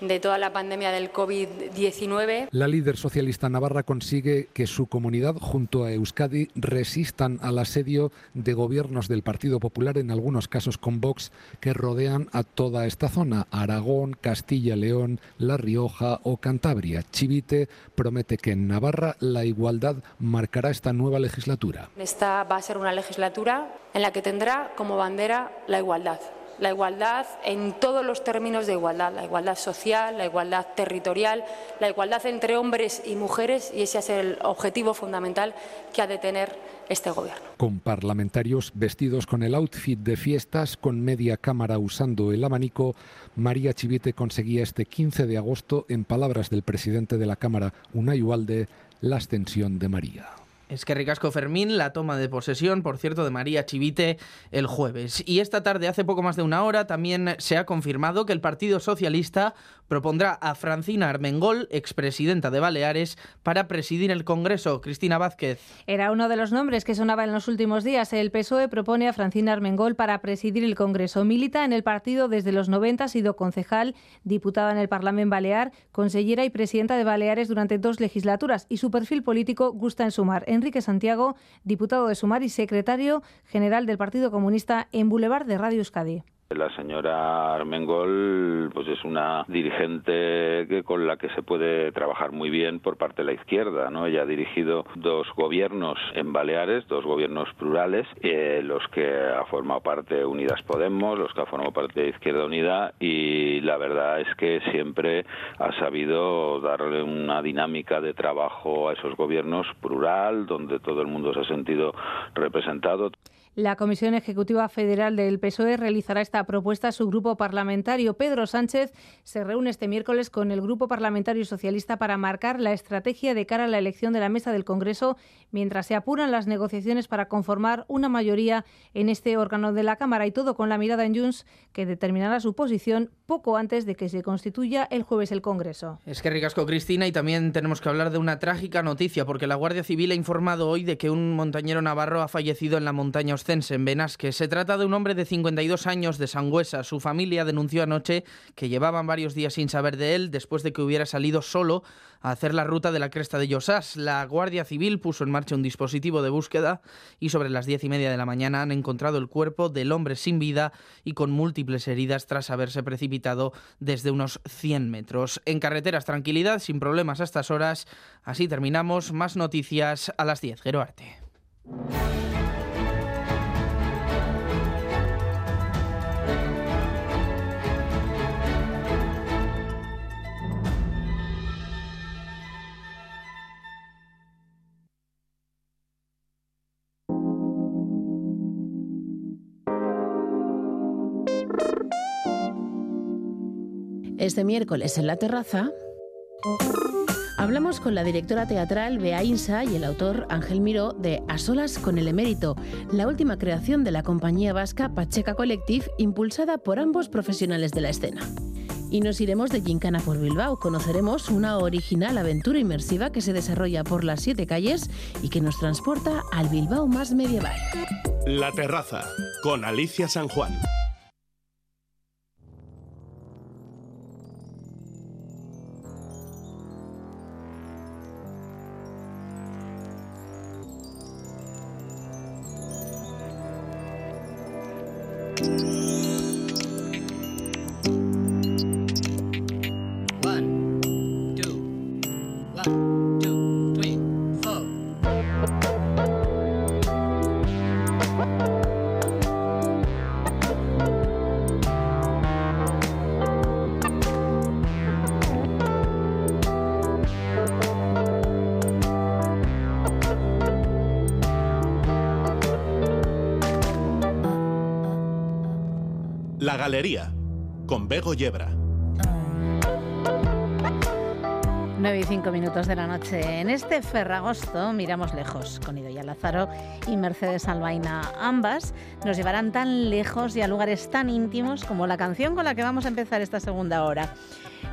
[SPEAKER 21] de toda la pandemia del COVID-19.
[SPEAKER 20] La líder socialista navarra consigue que su comunidad, junto a Euskadi, resistan al asedio de gobiernos del Partido Popular, en algunos casos con Vox, que rodean a toda esta zona, Aragón, Castilla, León, La Rioja o Cantabria. Chivite promete que en Navarra la igualdad marcará esta nueva legislatura.
[SPEAKER 21] Esta va a ser una legislatura en la que tendrá como bandera la igualdad la igualdad en todos los términos de igualdad, la igualdad social, la igualdad territorial, la igualdad entre hombres y mujeres y ese es el objetivo fundamental que ha de tener este gobierno.
[SPEAKER 20] Con parlamentarios vestidos con el outfit de fiestas, con media cámara usando el abanico, María Chivite conseguía este 15 de agosto, en palabras del presidente de la Cámara, Unai Ualde, la ascensión de María.
[SPEAKER 19] Es que Ricasco Fermín, la toma de posesión, por cierto, de María Chivite el jueves. Y esta tarde, hace poco más de una hora, también se ha confirmado que el Partido Socialista propondrá a Francina Armengol, expresidenta de Baleares, para presidir el Congreso. Cristina Vázquez.
[SPEAKER 22] Era uno de los nombres que sonaba en los últimos días. El PSOE propone a Francina Armengol para presidir el Congreso. Milita en el partido desde los 90, ha sido concejal, diputada en el Parlamento Balear, consellera y presidenta de Baleares durante dos legislaturas y su perfil político gusta en sumar. Enrique Santiago, diputado de Sumar y secretario general del Partido Comunista en Boulevard de Radio Euskadi.
[SPEAKER 23] La señora Armengol pues es una dirigente que, con la que se puede trabajar muy bien por parte de la izquierda. ¿no? Ella ha dirigido dos gobiernos en Baleares, dos gobiernos plurales, eh, los que ha formado parte Unidas Podemos, los que ha formado parte de Izquierda Unida y la verdad es que siempre ha sabido darle una dinámica de trabajo a esos gobiernos plural, donde todo el mundo se ha sentido representado.
[SPEAKER 22] La Comisión Ejecutiva Federal del PSOE realizará esta propuesta a su grupo parlamentario. Pedro Sánchez se reúne este miércoles con el Grupo Parlamentario Socialista para marcar la estrategia de cara a la elección de la mesa del Congreso, mientras se apuran las negociaciones para conformar una mayoría en este órgano de la Cámara y todo con la mirada en Junts, que determinará su posición poco antes de que se constituya el jueves el Congreso.
[SPEAKER 19] Es que ricasco, Cristina, y también tenemos que hablar de una trágica noticia, porque la Guardia Civil ha informado hoy de que un montañero navarro ha fallecido en la montaña en Benasque. Se trata de un hombre de 52 años de Sangüesa. Su familia denunció anoche que llevaban varios días sin saber de él después de que hubiera salido solo a hacer la ruta de la cresta de Llosás. La Guardia Civil puso en marcha un dispositivo de búsqueda y sobre las diez y media de la mañana han encontrado el cuerpo del hombre sin vida y con múltiples heridas tras haberse precipitado desde unos 100 metros. En carreteras, tranquilidad, sin problemas a estas horas. Así terminamos. Más noticias a las 10. Geroarte.
[SPEAKER 2] Este miércoles en la terraza hablamos con la directora teatral Bea Insa y el autor Ángel Miró de A solas con el emérito, la última creación de la compañía vasca Pacheca Collective impulsada por ambos profesionales de la escena. Y nos iremos de Gincana por Bilbao. Conoceremos una original aventura inmersiva que se desarrolla por las siete calles y que nos transporta al Bilbao más medieval.
[SPEAKER 1] La terraza con Alicia San Juan. Galería, con Bego Yebra.
[SPEAKER 2] 9 y 5 minutos de la noche. En este Ferragosto miramos lejos, con Idoya Lázaro y Mercedes Albaina. Ambas nos llevarán tan lejos y a lugares tan íntimos como la canción con la que vamos a empezar esta segunda hora.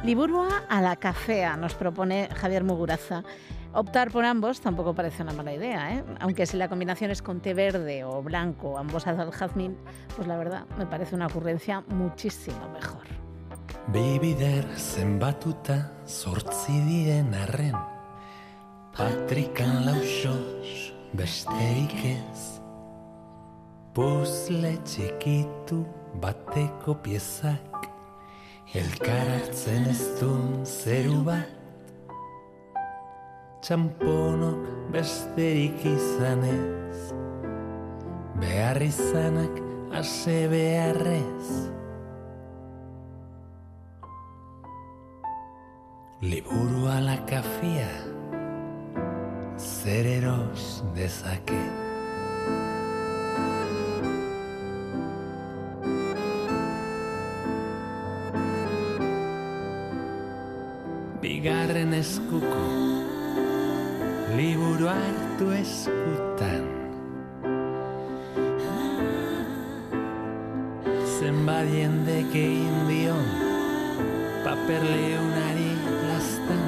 [SPEAKER 2] Liburua a la cafea, nos propone Javier Muguraza. Optar por ambos tampoco parece una mala idea, ¿eh? aunque si la combinación es con té verde o blanco, ambos al jazmín, pues la verdad me parece una ocurrencia muchísimo mejor.
[SPEAKER 23] Bibider zenbatuta zortzi diren arren Patrikan lausos besterik ez Puzle txikitu bateko piezak Elkaratzen ez duen zeru bat txamponok besterik izanez behar izanak ase beharrez. Liburu ala kafia zer eros dezake? Bigarren eskuko liburu hartu eskutan. Zenbat jendek egin dion paper leunari lastan.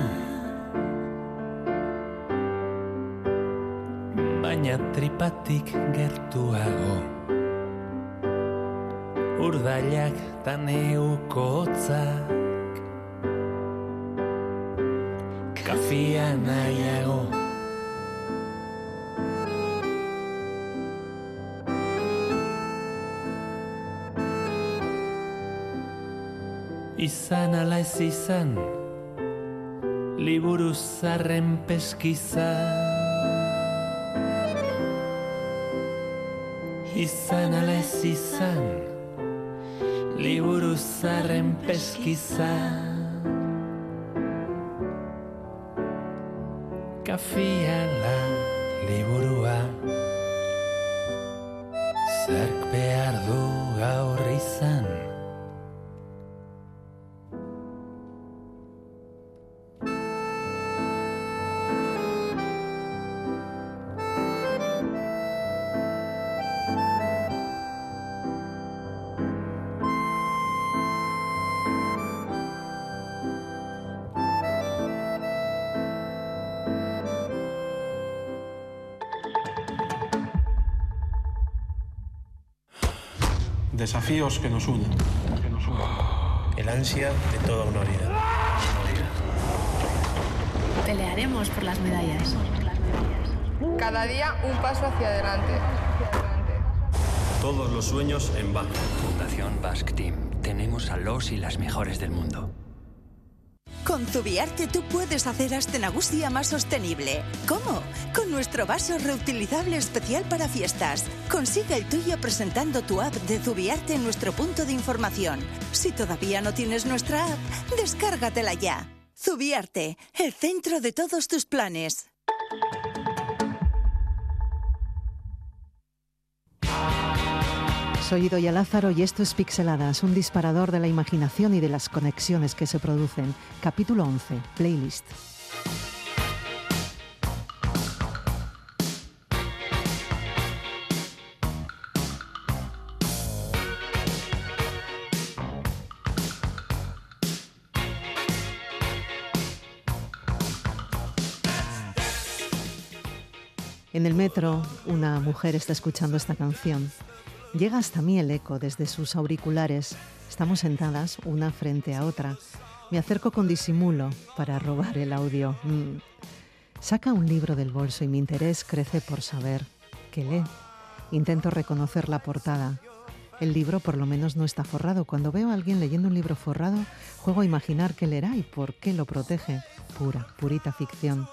[SPEAKER 23] Baina tripatik gertuago. Urdailak tan euko hotzak. Kafia nahiago izan ala ez izan liburu zarren peskiza izan. Ala ez izan liburu zarren peskiza
[SPEAKER 13] Desafíos que nos unen. El ansia de toda una vida.
[SPEAKER 24] Pelearemos por las medallas.
[SPEAKER 14] Cada día un paso hacia adelante.
[SPEAKER 12] Todos los sueños en vano.
[SPEAKER 15] Fundación Basque Team. Tenemos a los y las mejores del mundo.
[SPEAKER 25] Con Zubiarte tú puedes hacer Aste Nagusia más sostenible. ¿Cómo? Con nuestro vaso reutilizable especial para fiestas. Consigue el tuyo presentando tu app de Zubiarte en nuestro punto de información. Si todavía no tienes nuestra app, descárgatela ya. Zubiarte, el centro de todos tus planes.
[SPEAKER 26] Soy Idoya Lázaro y esto es Pixeladas, un disparador de la imaginación y de las conexiones que se producen. Capítulo 11, Playlist. En el metro, una mujer está escuchando esta canción. Llega hasta mí el eco desde sus auriculares. Estamos sentadas una frente a otra. Me acerco con disimulo para robar el audio. Mm. Saca un libro del bolso y mi interés crece por saber qué lee. Intento reconocer la portada. El libro por lo menos no está forrado. Cuando veo a alguien leyendo un libro forrado, juego a imaginar qué leerá y por qué lo protege. Pura, purita ficción.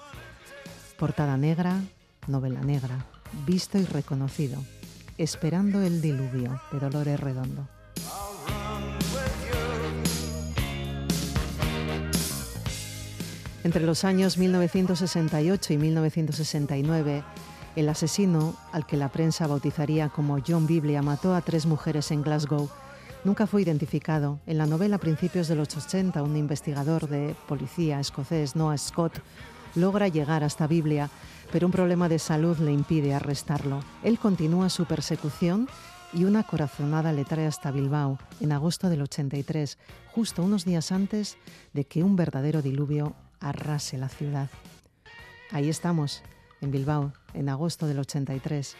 [SPEAKER 26] Portada negra, novela negra, visto y reconocido. Esperando el diluvio de Dolores Redondo. Entre los años 1968 y 1969, el asesino, al que la prensa bautizaría como John Biblia, mató a tres mujeres en Glasgow. Nunca fue identificado. En la novela principios de los 80, un investigador de policía escocés, Noah Scott, logra llegar hasta Biblia, pero un problema de salud le impide arrestarlo. Él continúa su persecución y una corazonada le trae hasta Bilbao en agosto del 83, justo unos días antes de que un verdadero diluvio arrase la ciudad. Ahí estamos, en Bilbao, en agosto del 83.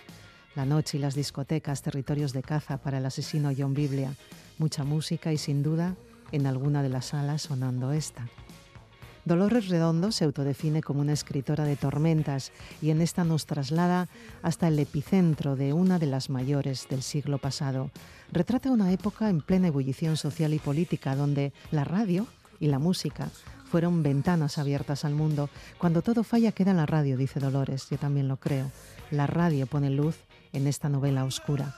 [SPEAKER 26] La noche y las discotecas, territorios de caza para el asesino John Biblia. Mucha música y sin duda, en alguna de las salas sonando esta. Dolores Redondo se autodefine como una escritora de tormentas y en esta nos traslada hasta el epicentro de una de las mayores del siglo pasado. Retrata una época en plena ebullición social y política donde la radio y la música fueron ventanas abiertas al mundo. Cuando todo falla queda la radio, dice Dolores, yo también lo creo. La radio pone luz en esta novela oscura.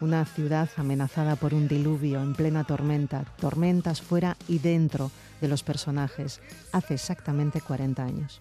[SPEAKER 26] Una ciudad amenazada por un diluvio en plena tormenta, tormentas fuera y dentro de los personajes, hace exactamente 40 años.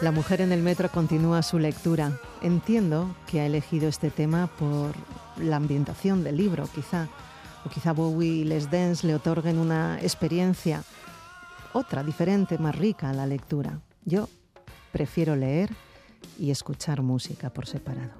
[SPEAKER 26] La mujer en el metro continúa su lectura. Entiendo que ha elegido este tema por la ambientación del libro, quizá, o quizá Bowie y Les Dance le otorguen una experiencia, otra, diferente, más rica a la lectura. Yo prefiero leer y escuchar música por separado.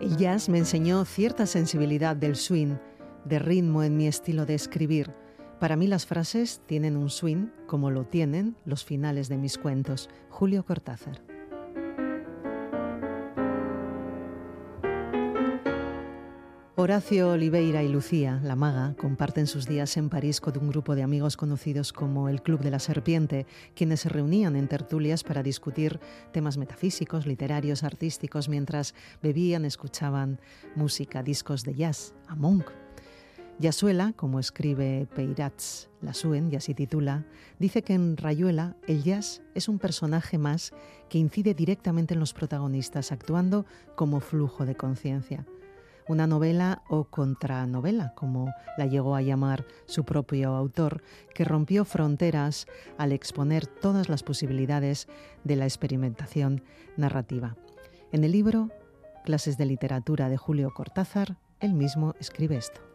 [SPEAKER 26] El jazz me enseñó cierta sensibilidad del swing, de ritmo en mi estilo de escribir. Para mí las frases tienen un swing como lo tienen los finales de mis cuentos. Julio Cortázar. Horacio Oliveira y Lucía, la maga, comparten sus días en París con un grupo de amigos conocidos como el Club de la Serpiente, quienes se reunían en tertulias para discutir temas metafísicos, literarios, artísticos, mientras bebían, escuchaban música, discos de jazz, a Monk. Yasuela, como escribe Peirats Lasuen, y así titula, dice que en Rayuela el jazz es un personaje más que incide directamente en los protagonistas, actuando como flujo de conciencia una novela o contranovela, como la llegó a llamar su propio autor, que rompió fronteras al exponer todas las posibilidades de la experimentación narrativa. En el libro Clases de Literatura de Julio Cortázar él mismo escribe esto.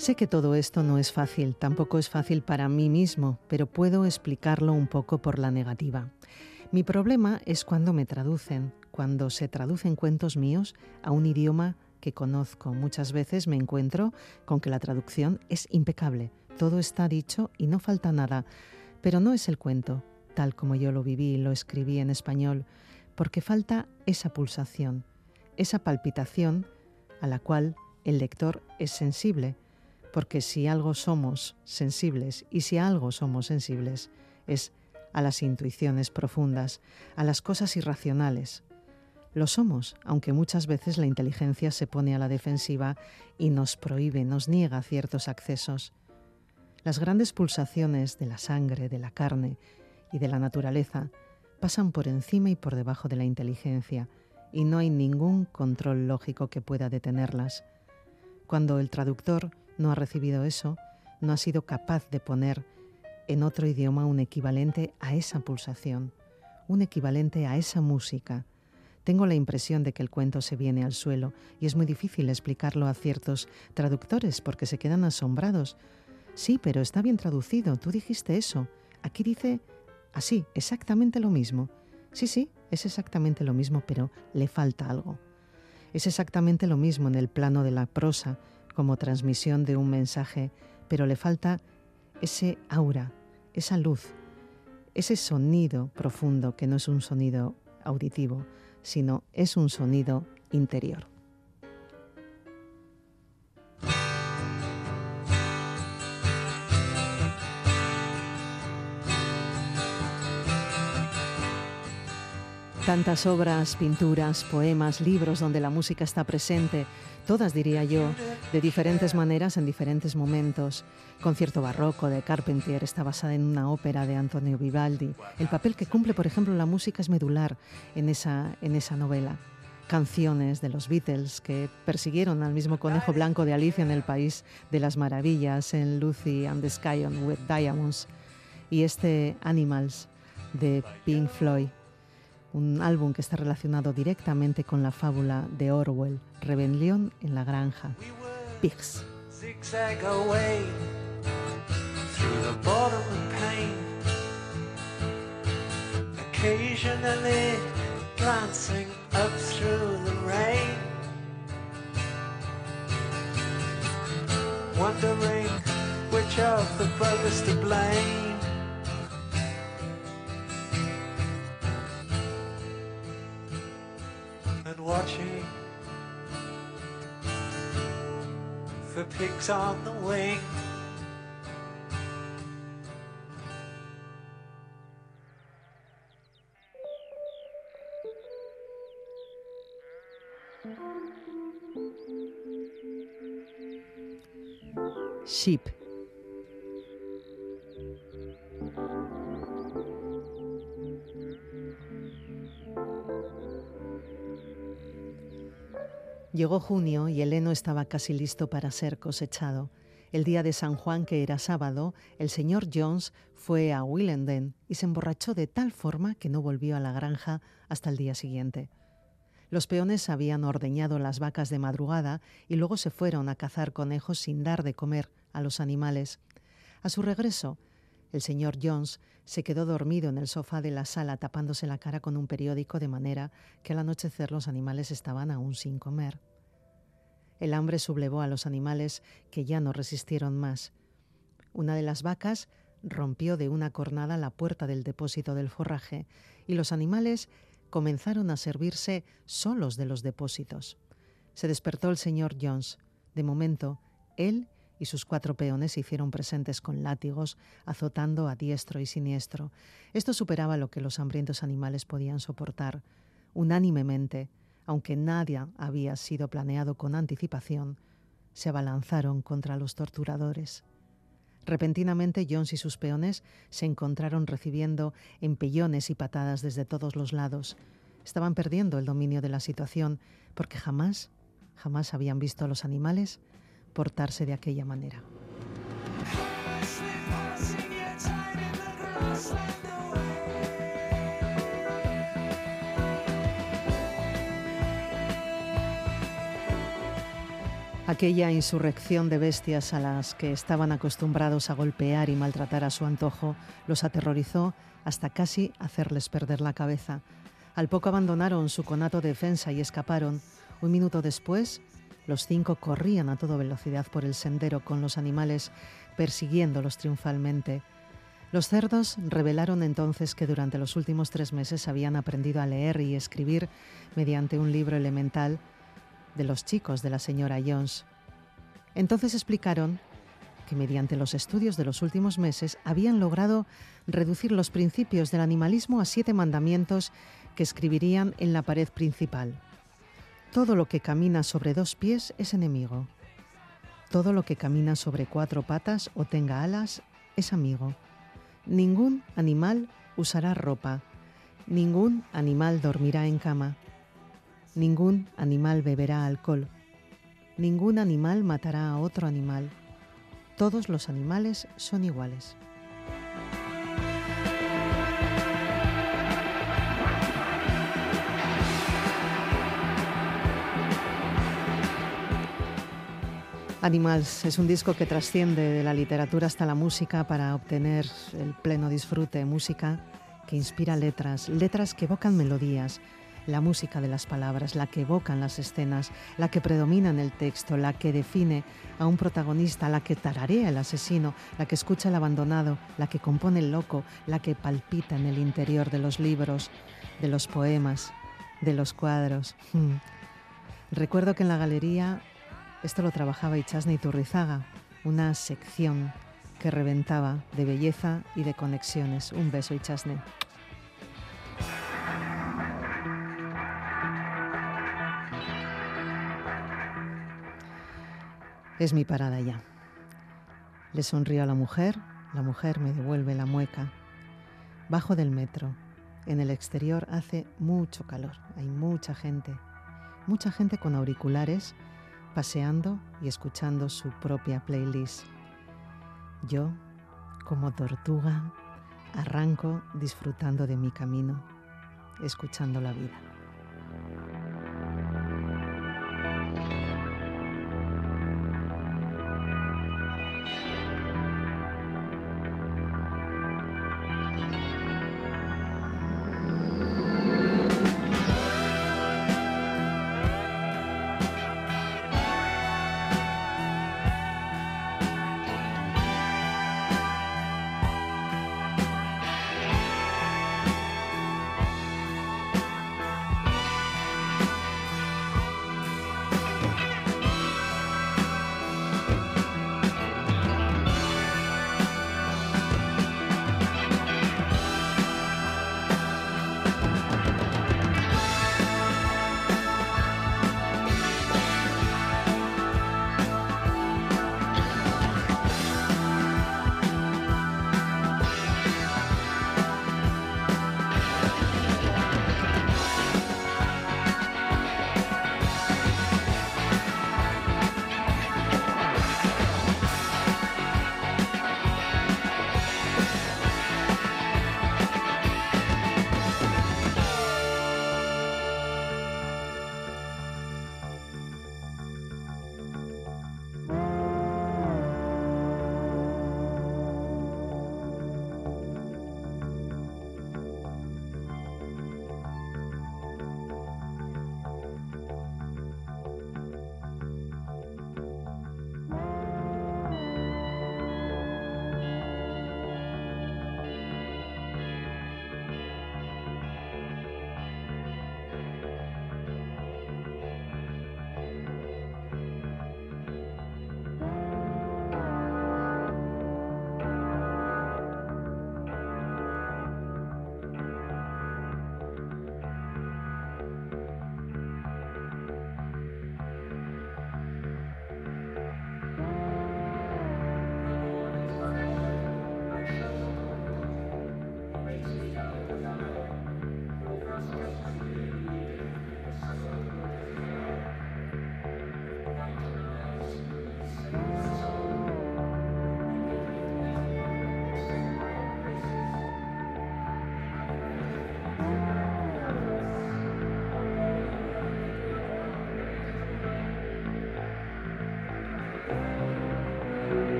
[SPEAKER 26] Sé que todo esto no es fácil, tampoco es fácil para mí mismo, pero puedo explicarlo un poco por la negativa. Mi problema es cuando me traducen, cuando se traducen cuentos míos a un idioma que conozco. Muchas veces me encuentro con que la traducción es impecable, todo está dicho y no falta nada, pero no es el cuento, tal como yo lo viví y lo escribí en español, porque falta esa pulsación, esa palpitación a la cual el lector es sensible porque si algo somos sensibles y si algo somos sensibles es a las intuiciones profundas, a las cosas irracionales. Lo somos, aunque muchas veces la inteligencia se pone a la defensiva y nos prohíbe, nos niega ciertos accesos. Las grandes pulsaciones de la sangre, de la carne y de la naturaleza pasan por encima y por debajo de la inteligencia y no hay ningún control lógico que pueda detenerlas. Cuando el traductor no ha recibido eso, no ha sido capaz de poner en otro idioma un equivalente a esa pulsación, un equivalente a esa música. Tengo la impresión de que el cuento se viene al suelo y es muy difícil explicarlo a ciertos traductores porque se quedan asombrados. Sí, pero está bien traducido, tú dijiste eso. Aquí dice así, exactamente lo mismo. Sí, sí, es exactamente lo mismo, pero le falta algo. Es exactamente lo mismo en el plano de la prosa, como transmisión de un mensaje, pero le falta ese aura, esa luz, ese sonido profundo que no es un sonido auditivo, sino es un sonido interior. Tantas obras, pinturas, poemas, libros donde la música está presente, todas diría yo, de diferentes maneras en diferentes momentos. Concierto barroco de Carpentier está basada en una ópera de Antonio Vivaldi. El papel que cumple, por ejemplo, la música es medular en esa, en esa novela. Canciones de los Beatles que persiguieron al mismo conejo blanco de Alicia en el País de las Maravillas, en Lucy and the Sky on with Diamonds. Y este Animals de Pink Floyd un álbum que está relacionado directamente con la fábula de Orwell, Rebelión en la Granja, Pigs. Occasionally glancing up through the rain, wondering which of the brothers to blame. Watching for pigs on the wing. Sheep Llegó junio y el heno estaba casi listo para ser cosechado. El día de San Juan, que era sábado, el señor Jones fue a Willenden y se emborrachó de tal forma que no volvió a la granja hasta el día siguiente. Los peones habían ordeñado las vacas de madrugada y luego se fueron a cazar conejos sin dar de comer a los animales. A su regreso, el señor Jones se quedó dormido en el sofá de la sala tapándose la cara con un periódico de manera que al anochecer los animales estaban aún sin comer. El hambre sublevó a los animales que ya no resistieron más. Una de las vacas rompió de una cornada la puerta del depósito del forraje y los animales comenzaron a servirse solos de los depósitos. Se despertó el señor Jones. De momento, él y sus cuatro peones se hicieron presentes con látigos, azotando a diestro y siniestro. Esto superaba lo que los hambrientos animales podían soportar. Unánimemente, aunque nadie había sido planeado con anticipación, se abalanzaron contra los torturadores. Repentinamente Jones y sus peones se encontraron recibiendo empellones y patadas desde todos los lados. Estaban perdiendo el dominio de la situación porque jamás, jamás habían visto a los animales portarse de aquella manera. Aquella insurrección de bestias a las que estaban acostumbrados a golpear y maltratar a su antojo los aterrorizó hasta casi hacerles perder la cabeza. Al poco abandonaron su conato de defensa y escaparon. Un minuto después, los cinco corrían a toda velocidad por el sendero con los animales persiguiéndolos triunfalmente. Los cerdos revelaron entonces que durante los últimos tres meses habían aprendido a leer y escribir mediante un libro elemental de los chicos de la señora Jones. Entonces explicaron que mediante los estudios de los últimos meses habían logrado reducir los principios del animalismo a siete mandamientos que escribirían en la pared principal. Todo lo que camina sobre dos pies es enemigo. Todo lo que camina sobre cuatro patas o tenga alas es amigo. Ningún animal usará ropa. Ningún animal dormirá en cama. Ningún animal beberá alcohol. Ningún animal matará a otro animal. Todos los animales son iguales. Animals es un disco que trasciende de la literatura hasta la música para obtener el pleno disfrute, música que inspira letras, letras que evocan melodías, la música de las palabras, la que evocan las escenas, la que predomina en el texto, la que define a un protagonista, la que tararea el asesino, la que escucha el abandonado, la que compone el loco, la que palpita en el interior de los libros, de los poemas, de los cuadros. Hmm. Recuerdo que en la galería esto lo trabajaba Ichasne Turrizaga, una sección que reventaba de belleza y de conexiones. Un beso, Ichasne. Es mi parada ya. Le sonrío a la mujer, la mujer me devuelve la mueca. Bajo del metro. En el exterior hace mucho calor, hay mucha gente, mucha gente con auriculares, paseando y escuchando su propia playlist. Yo, como tortuga, arranco disfrutando de mi camino, escuchando la vida.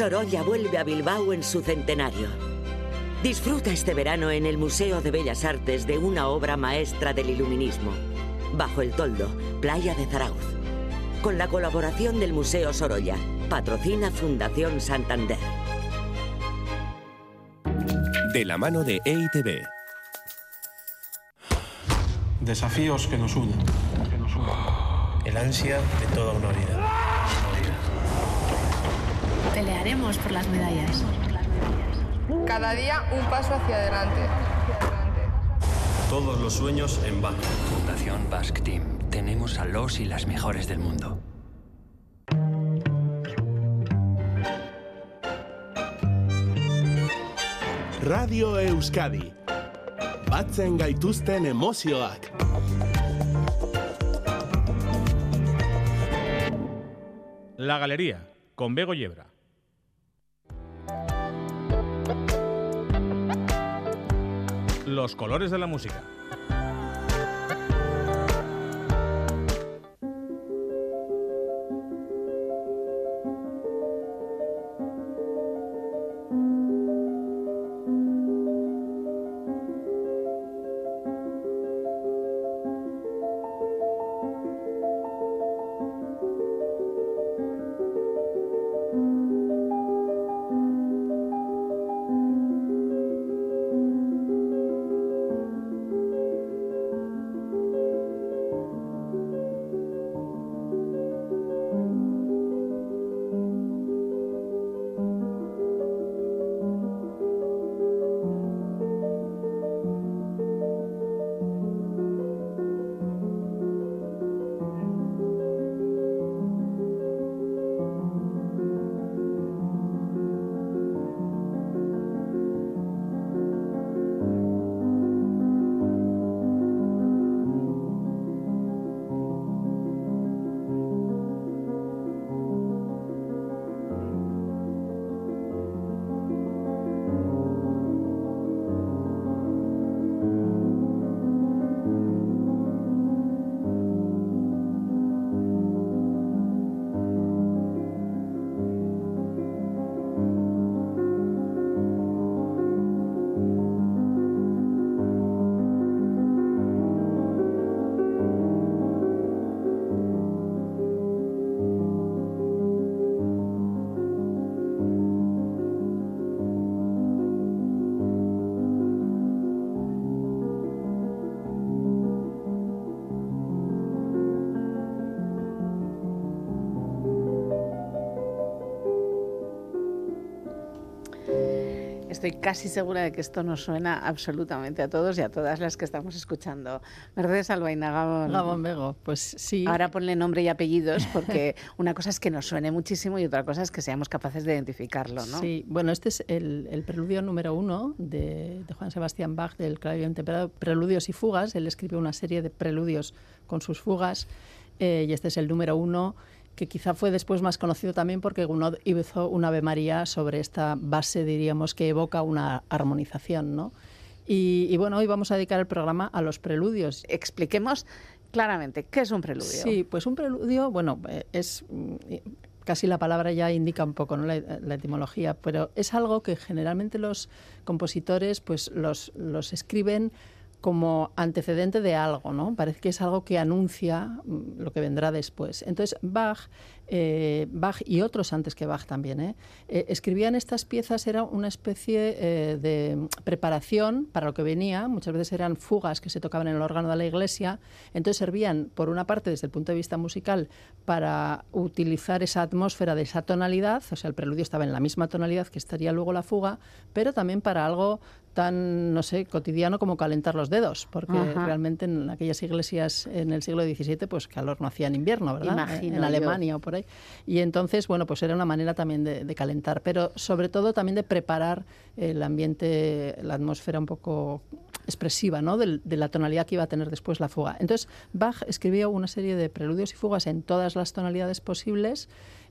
[SPEAKER 27] Sorolla vuelve a Bilbao en su centenario. Disfruta este verano en el Museo de Bellas Artes de una obra maestra del iluminismo, Bajo el Toldo, Playa de Zarauz. Con la colaboración del Museo Sorolla, patrocina Fundación Santander.
[SPEAKER 1] De la mano de EITB.
[SPEAKER 13] Desafíos que nos unen. El ansia de toda una vida.
[SPEAKER 24] Por las medallas.
[SPEAKER 14] Cada día un paso hacia adelante.
[SPEAKER 12] Todos los sueños en Bach.
[SPEAKER 15] Fundación Basque Team. Tenemos a los y las mejores del mundo.
[SPEAKER 1] Radio Euskadi. Batzen gaituzten emozioak.
[SPEAKER 28] La Galería, con Bego Yebra. Los colores de la música.
[SPEAKER 2] Estoy casi segura de que esto nos suena absolutamente a todos y a todas las que estamos escuchando. Mercedes Albaina, Gabón.
[SPEAKER 29] Gabón Bego, pues sí.
[SPEAKER 2] Ahora ponle nombre y apellidos porque una cosa es que nos suene muchísimo y otra cosa es que seamos capaces de identificarlo, ¿no?
[SPEAKER 29] Sí, bueno, este es el, el preludio número uno de, de, Juan Sebastián Bach del Clavier Temperado, Preludios y Fugas. Él escribió una serie de preludios con sus fugas eh, y este es el número uno que quizá fue después más conocido también porque Gounod hizo un Ave María sobre esta base, diríamos, que evoca una armonización, ¿no? Y, y, bueno, hoy vamos a dedicar el programa a los preludios.
[SPEAKER 2] Expliquemos claramente, ¿qué es un preludio?
[SPEAKER 29] Sí, pues un preludio, bueno, es casi la palabra ya indica un poco ¿no? la, la, etimología, pero es algo que generalmente los compositores pues los, los escriben como antecedente de algo, ¿no? Parece que es algo que anuncia lo que vendrá después. Entonces, Bach, eh, Bach y otros antes que Bach también, ¿eh? Eh, escribían estas piezas, era una especie de preparación para lo que venía, muchas veces eran fugas que se tocaban en el órgano de la iglesia, entonces servían, por una parte, desde el punto de vista musical, para utilizar esa atmósfera de esa tonalidad, o sea, el preludio estaba en la misma tonalidad que estaría luego la fuga, pero también para algo tan, no sé, cotidiano como calentar los dedos, porque Ajá. realmente en aquellas iglesias en el siglo XVII, pues calor no hacía en invierno, ¿verdad?
[SPEAKER 2] Imagino
[SPEAKER 29] en Alemania
[SPEAKER 2] yo.
[SPEAKER 29] o por ahí. Y entonces, bueno, pues era una manera también de, calentar, pero sobre todo también de preparar el ambiente, la atmósfera un poco expresiva, ¿no? De, de, la tonalidad que iba a tener después la fuga. Entonces, Bach escribió una serie de preludios y fugas en todas las tonalidades posibles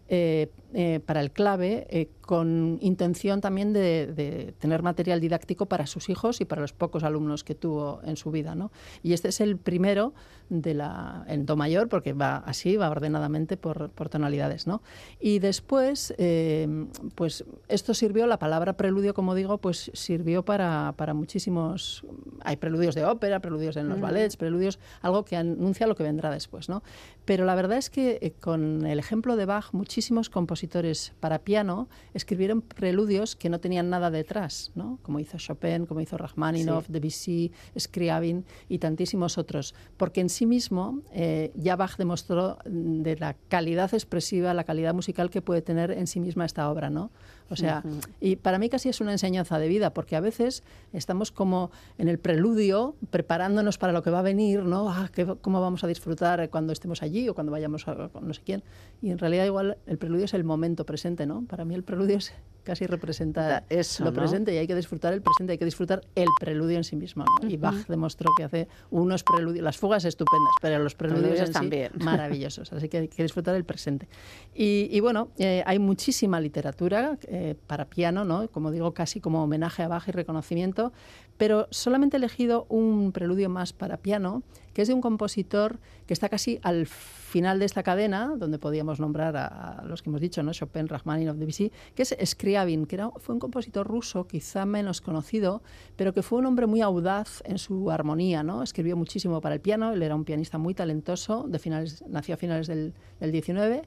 [SPEAKER 29] eh, eh, para el clave eh, con intención también de, de, tener material didáctico para sus hijos y para los pocos alumnos que tuvo en su vida. ¿no? Y este es el primero de la, en Do mayor, porque va así, va ordenadamente por, por tonalidades. ¿no? Y después, eh, pues esto sirvió, la palabra preludio, como digo, pues sirvió para, para muchísimos... Hay preludios de ópera, preludios en los
[SPEAKER 2] Mm.
[SPEAKER 29] ballets, preludios, algo que anuncia lo que vendrá después. ¿no? Pero la verdad es que eh, con el ejemplo de Bach, muchísimos compositores para piano escribieron preludios que no tenían nada detrás, ¿no? como hizo Chopin, como hizo Rachmaninoff,
[SPEAKER 2] Sí.
[SPEAKER 29] Debussy, Scriabin y tantísimos otros, porque en sí mismo eh, ya Bach demostró mm, de la calidad expresiva, la calidad musical que puede tener en sí misma esta obra, ¿no? O sea, y para mí casi es una enseñanza de vida, porque a veces estamos como en el preludio, preparándonos para lo que va a venir, ¿no? Ah, ¿qué- ¿Cómo vamos a disfrutar cuando estemos allí o cuando vayamos a no sé quién? Y en realidad igual el preludio es el momento presente, ¿no? Para mí el preludio es casi representar
[SPEAKER 2] eso,
[SPEAKER 29] lo
[SPEAKER 2] ¿no?
[SPEAKER 29] presente y hay que disfrutar el presente, hay que disfrutar el preludio en sí mismo, ¿no? Y. Bach demostró que hace unos preludios, las fugas estupendas, pero los preludios
[SPEAKER 2] Preludios
[SPEAKER 29] en sí
[SPEAKER 2] también.
[SPEAKER 29] maravillosos, así que hay que disfrutar el presente. Y, y bueno, eh, hay muchísima literatura eh, para piano, ¿no? Como digo, casi como homenaje a Bach y reconocimiento, pero solamente he elegido un preludio más para piano, que es de un compositor que está casi al final de esta cadena, donde podíamos nombrar a, los que hemos dicho, ¿no? Chopin, Rachmaninoff, Debussy, que es Scriabin, que era, fue un compositor ruso, quizá menos conocido, pero que fue un hombre muy audaz en su armonía, ¿no? Escribió muchísimo para el piano, él era un pianista muy talentoso, de finales, nació a finales del, del 19,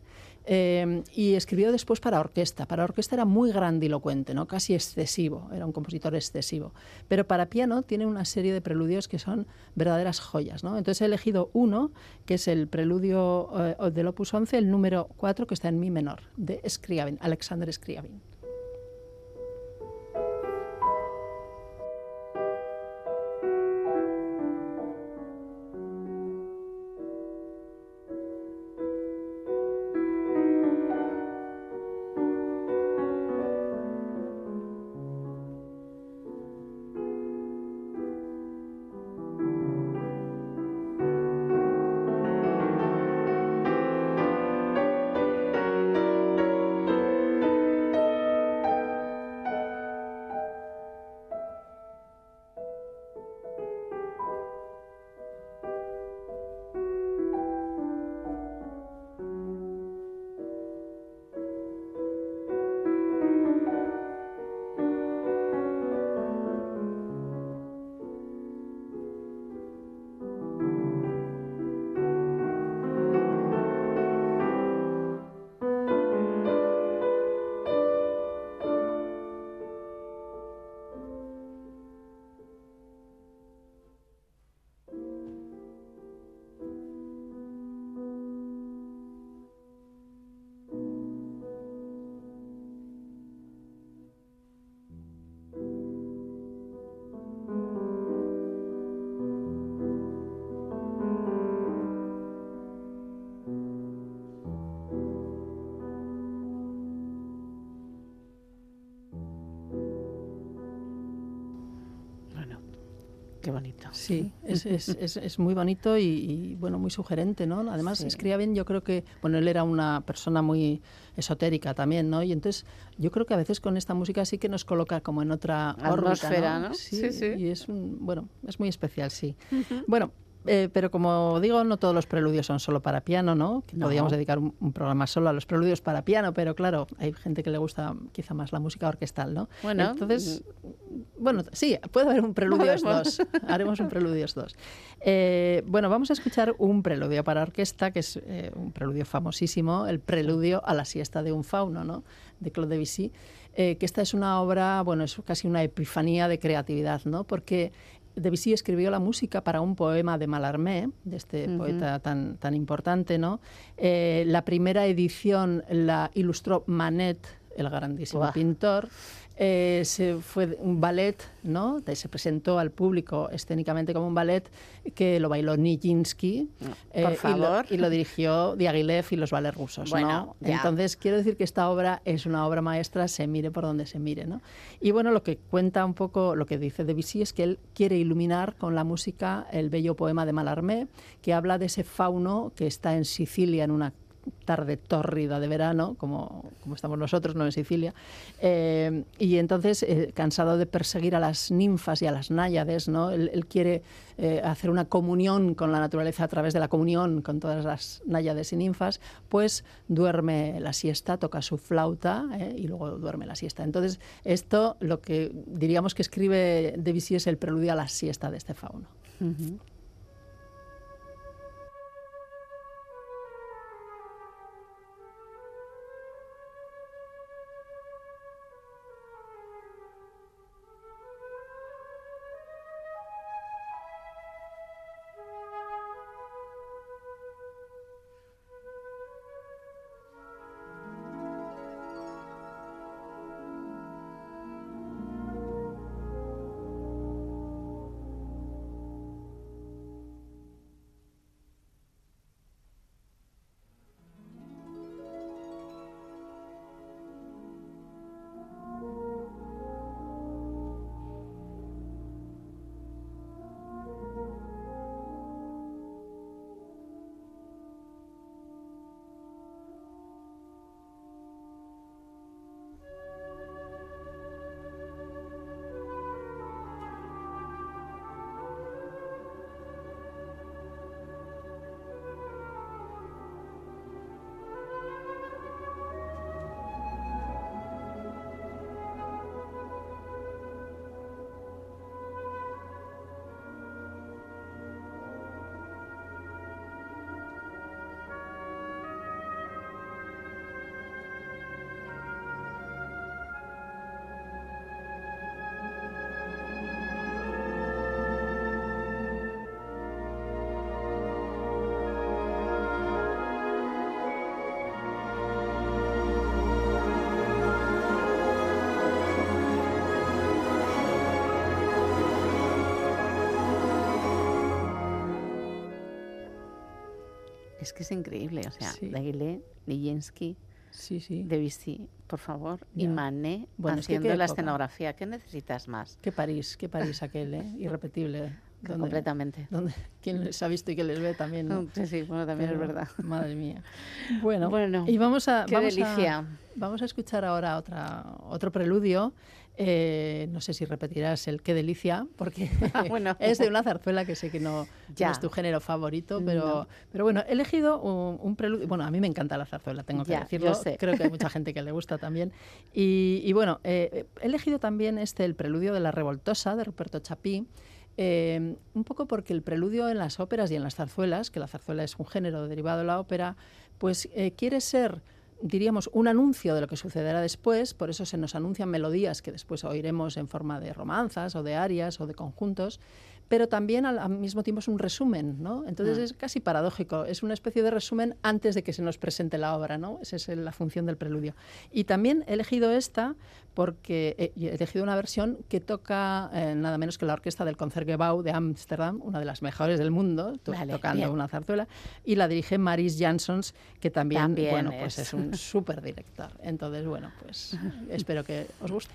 [SPEAKER 29] eh, y escribió después para orquesta. Para orquesta era muy grandilocuente, ¿no? casi excesivo, era un compositor excesivo. Pero para piano tiene una serie de preludios que son verdaderas joyas. ¿no? Entonces he elegido uno, que es el preludio eh, del Opus 11, el número 4, que está en Mi menor, de Scriabin, Alexander Scriabin.
[SPEAKER 2] Qué bonito.
[SPEAKER 29] Sí, es, es, es, es muy bonito y, y, bueno, muy sugerente, ¿no? Además,
[SPEAKER 2] Sí.
[SPEAKER 29] escribía bien, yo creo que, bueno, él era una persona muy esotérica también, ¿no? Y entonces yo creo que a veces con esta música sí que nos coloca como en otra
[SPEAKER 2] Atmósfera, ¿no?
[SPEAKER 29] Sí,
[SPEAKER 2] Sí, sí.
[SPEAKER 29] y es un, bueno, es muy especial, sí. Bueno, eh, pero como digo, no todos los preludios son solo para piano, ¿no? Que
[SPEAKER 2] No.
[SPEAKER 29] Podríamos dedicar un, un programa solo a los preludios para piano, pero claro, hay gente que le gusta quizá más la música orquestal, ¿no?
[SPEAKER 2] Bueno,
[SPEAKER 29] entonces, bueno, sí, puede haber un preludios
[SPEAKER 2] Podemos.
[SPEAKER 29] 2. Haremos un preludios 2. Eh, bueno, vamos a escuchar un preludio para orquesta, que es eh, un preludio famosísimo, el preludio a la siesta de un fauno, ¿no? De Claude Debussy. eh, que esta es una obra, bueno, es casi una epifanía de creatividad, ¿no? Porque Debussy escribió la música para un poema de Mallarmé, de este poeta tan, tan importante, ¿no? Eh, la primera edición la ilustró Manet, el grandísimo pintor. Eh, se fue un ballet, ¿no? Se presentó al público escénicamente como un ballet que lo bailó Nijinsky eh,
[SPEAKER 2] Por
[SPEAKER 29] y lo-
[SPEAKER 2] favor.
[SPEAKER 29] y, lo, dirigió Diaghilev y los ballets rusos,
[SPEAKER 2] Bueno.
[SPEAKER 29] Entonces quiero decir que esta obra es una obra maestra, se mire por donde se mire, ¿no? Y bueno, lo que cuenta un poco, lo que dice Debussy es que él quiere iluminar con la música el bello poema de Mallarmé, que habla de ese fauno que está en Sicilia en una tarde tórrida de verano, como, como estamos nosotros, no en Sicilia, eh, y entonces, eh, cansado de perseguir a las ninfas y a las náyades, ¿no? él, quiere eh, hacer una comunión con la naturaleza a través de la comunión con todas las náyades y ninfas, pues duerme la siesta, toca su flauta y luego duerme la siesta. Entonces, esto lo que diríamos que escribe Debussy es el preludio a la siesta de este fauno.
[SPEAKER 2] Es que es increíble, o sea,
[SPEAKER 29] Sí.
[SPEAKER 2] Daguilé, Nijinsky,
[SPEAKER 29] Sí, sí.
[SPEAKER 2] Debussy, por favor, y. Manet
[SPEAKER 29] Bueno, es que
[SPEAKER 2] haciendo la
[SPEAKER 29] época.
[SPEAKER 2] escenografía. ¿Qué necesitas más?
[SPEAKER 29] Qué París, qué París aquel, ¿eh? irrepetible.
[SPEAKER 2] Completamente.
[SPEAKER 29] Quien les ha visto y que les ve también. ¿no?
[SPEAKER 2] Sí, sí, bueno, también es verdad.
[SPEAKER 29] Madre mía. Bueno,
[SPEAKER 2] Bueno,
[SPEAKER 29] y vamos a,
[SPEAKER 2] qué
[SPEAKER 29] vamos a-
[SPEAKER 2] delicia.
[SPEAKER 29] vamos a escuchar ahora otra, otro preludio. Eh, no sé si repetirás el qué delicia, porque
[SPEAKER 2] Bueno.
[SPEAKER 29] es de una zarzuela que sé que no, no
[SPEAKER 2] Ya.
[SPEAKER 29] es tu género favorito, pero,
[SPEAKER 2] No.
[SPEAKER 29] pero bueno, he elegido un, un preludio. Bueno, a mí me encanta la zarzuela, tengo que
[SPEAKER 2] Ya,
[SPEAKER 29] decirlo.
[SPEAKER 2] sé.
[SPEAKER 29] Creo que hay mucha gente que le gusta también. Y, y bueno, eh, he elegido también este, el preludio de la revoltosa de Ruperto Chapí. eh, un poco porque el preludio en las óperas y en las zarzuelas, que la zarzuela es un género derivado de la ópera, pues quiere ser diríamos, un anuncio de lo que sucederá después, por eso se nos anuncian melodías que después oiremos en forma de romanzas o de arias o de conjuntos, pero también al, al mismo tiempo es un resumen, ¿no? Entonces
[SPEAKER 2] Ah.
[SPEAKER 29] es casi paradójico, es una especie de resumen antes de que se nos presente la obra, ¿no? Esa es la función del preludio. Y también he elegido esta porque he, he elegido una versión que toca eh, nada menos que la orquesta del Concertgebouw de Ámsterdam, una de las mejores del mundo, to-
[SPEAKER 2] Vale,
[SPEAKER 29] tocando
[SPEAKER 2] bien.
[SPEAKER 29] una zarzuela, y la dirige Maris Jansons, que también,
[SPEAKER 2] También
[SPEAKER 29] bueno, pues
[SPEAKER 2] es.
[SPEAKER 29] es un súper director. Entonces, bueno, pues espero que os guste.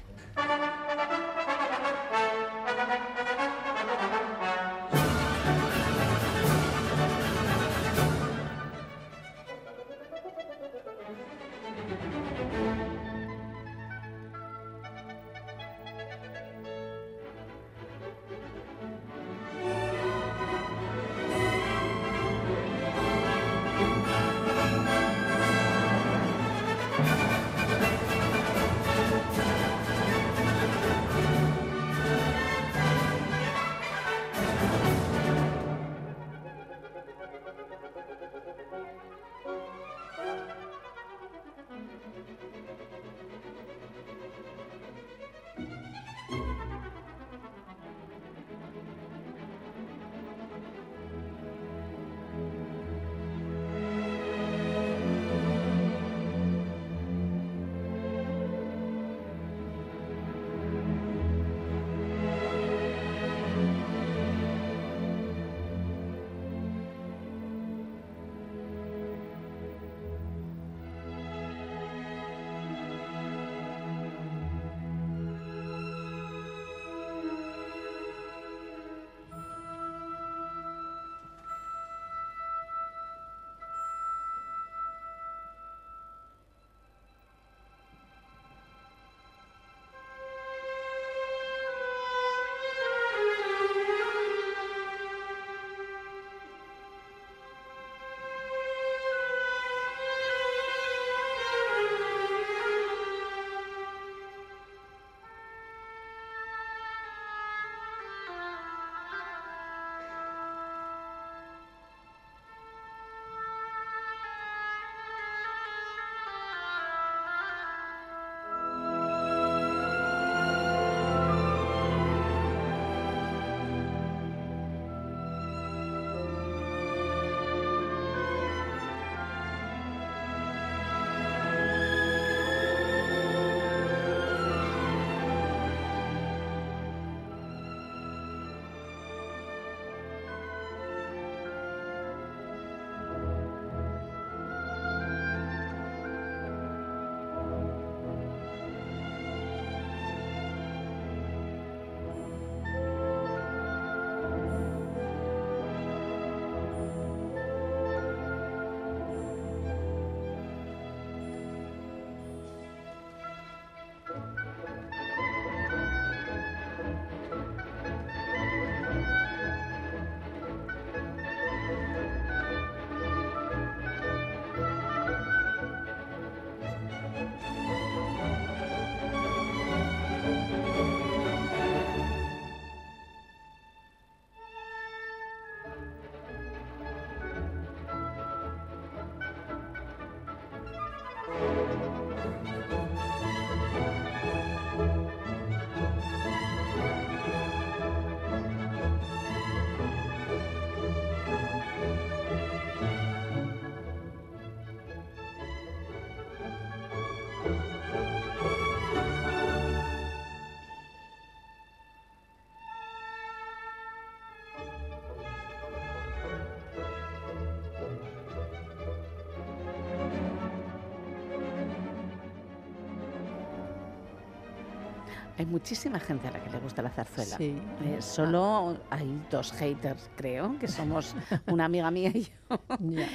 [SPEAKER 2] Hay muchísima gente a la que le gusta la zarzuela.
[SPEAKER 29] Sí.
[SPEAKER 2] Eh, solo hay dos haters, creo, que somos una amiga mía y yo.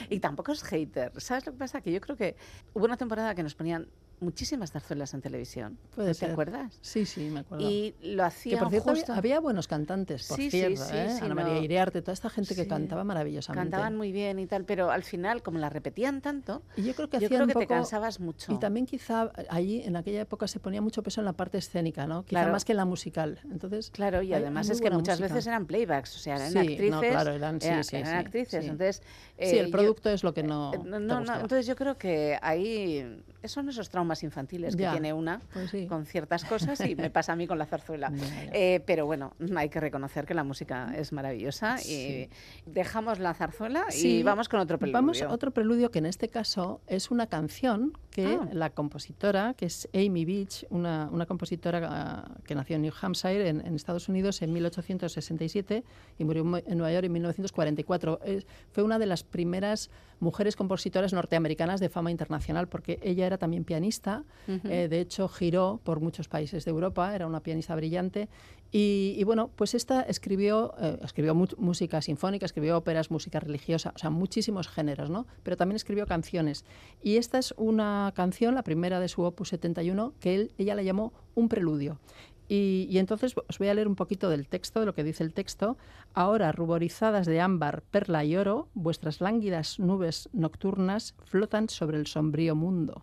[SPEAKER 2] Y tampoco es hater. ¿Sabes lo que pasa? Que yo creo que hubo una temporada que nos ponían muchísimas zarzuelas en televisión.
[SPEAKER 29] Puede
[SPEAKER 2] ¿No
[SPEAKER 29] ser.
[SPEAKER 2] ¿Te acuerdas?
[SPEAKER 29] Sí, sí, me acuerdo.
[SPEAKER 2] Y lo
[SPEAKER 29] Que
[SPEAKER 2] hacían
[SPEAKER 29] por cierto,
[SPEAKER 2] justo...
[SPEAKER 29] había, había buenos cantantes, por
[SPEAKER 2] Sí,
[SPEAKER 29] cierto,
[SPEAKER 2] sí,
[SPEAKER 29] ¿eh?
[SPEAKER 2] sí,
[SPEAKER 29] Ana
[SPEAKER 2] no.
[SPEAKER 29] María Iriarte, toda esta gente que cantaba maravillosamente.
[SPEAKER 2] Cantaban muy bien y tal, pero al final, como la repetían tanto,
[SPEAKER 29] Y yo creo que
[SPEAKER 2] yo creo que te cansabas mucho.
[SPEAKER 29] Y también quizá allí, en aquella época, se ponía mucho peso en la parte escénica, ¿no? Quizá
[SPEAKER 2] Claro.
[SPEAKER 29] más que en la musical. Entonces,
[SPEAKER 2] Claro, y además es que muchas
[SPEAKER 29] música.
[SPEAKER 2] veces eran playbacks, o sea, eran
[SPEAKER 29] Sí, no,
[SPEAKER 2] actrices.
[SPEAKER 29] claro, eran-
[SPEAKER 2] actrices.
[SPEAKER 29] sí. El
[SPEAKER 2] yo-
[SPEAKER 29] producto es lo que no
[SPEAKER 2] Eh, No, no, no, entonces yo creo que ahí son esos traumas infantiles que
[SPEAKER 29] Ya,
[SPEAKER 2] tiene una
[SPEAKER 29] pues sí.
[SPEAKER 2] con ciertas cosas y me pasa a mí con la zarzuela. Eh, pero bueno, hay que reconocer que la música es maravillosa y dejamos la zarzuela y
[SPEAKER 29] Sí,
[SPEAKER 2] vamos con otro preludio.
[SPEAKER 29] Vamos a otro preludio que en este caso es una canción que
[SPEAKER 2] Ah.
[SPEAKER 29] la compositora, que es Amy Beach, una, una compositora ah, que nació en New Hampshire, en, en Estados Unidos, en 1867 y murió en Nueva York en 1944. Es- fue una de las primeras mujeres compositoras norteamericanas de fama internacional porque ella era también pianista. Eh, de hecho, giró por muchos países de Europa, era una pianista brillante. Y, y bueno, pues esta escribió, eh, escribió música sinfónica, escribió óperas, música religiosa, o sea, muchísimos géneros, ¿no? Pero también escribió canciones. Y esta es una canción, la primera de su opus 71, que él, ella la llamó Un preludio. Y, y entonces os voy a leer un poquito del texto, de lo que dice el texto. Ahora, ruborizadas de ámbar, perla y oro, vuestras lánguidas nubes nocturnas flotan sobre el sombrío mundo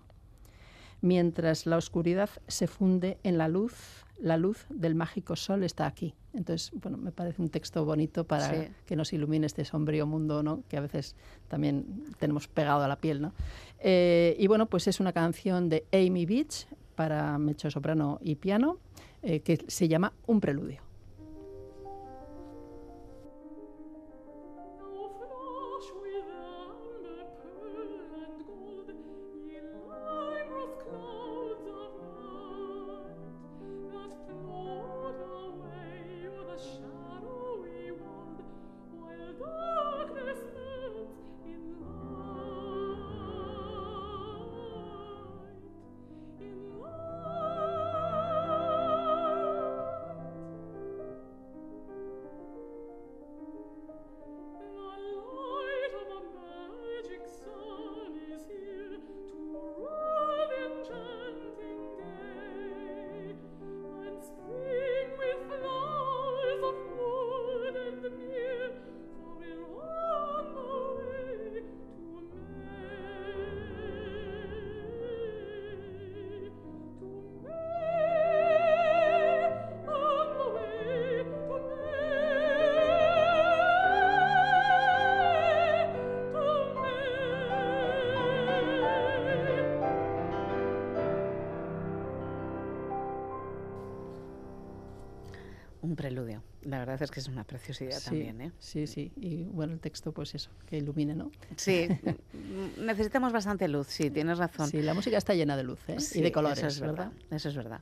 [SPEAKER 29] mientras la oscuridad se funde en la luz, la luz del mágico sol está aquí. Entonces, bueno, me parece un texto bonito para
[SPEAKER 2] Sí.
[SPEAKER 29] que nos ilumine este sombrío mundo, ¿no? Que a veces también tenemos pegado a la piel, ¿no? Eh, y bueno, pues es una canción de Amy Beach para mezzo soprano y piano eh, que se llama Un preludio.
[SPEAKER 2] La verdad es que es una preciosidad
[SPEAKER 29] Sí,
[SPEAKER 2] también, ¿eh?
[SPEAKER 29] Sí, sí. Y bueno, el texto, pues eso, que ilumine, ¿no?
[SPEAKER 2] Sí, mm, necesitamos bastante luz, sí, tienes razón.
[SPEAKER 29] Sí, la música está llena de luz ¿eh?
[SPEAKER 2] Sí,
[SPEAKER 29] y de colores,
[SPEAKER 2] eso es
[SPEAKER 29] ¿verdad?
[SPEAKER 2] Eso es verdad.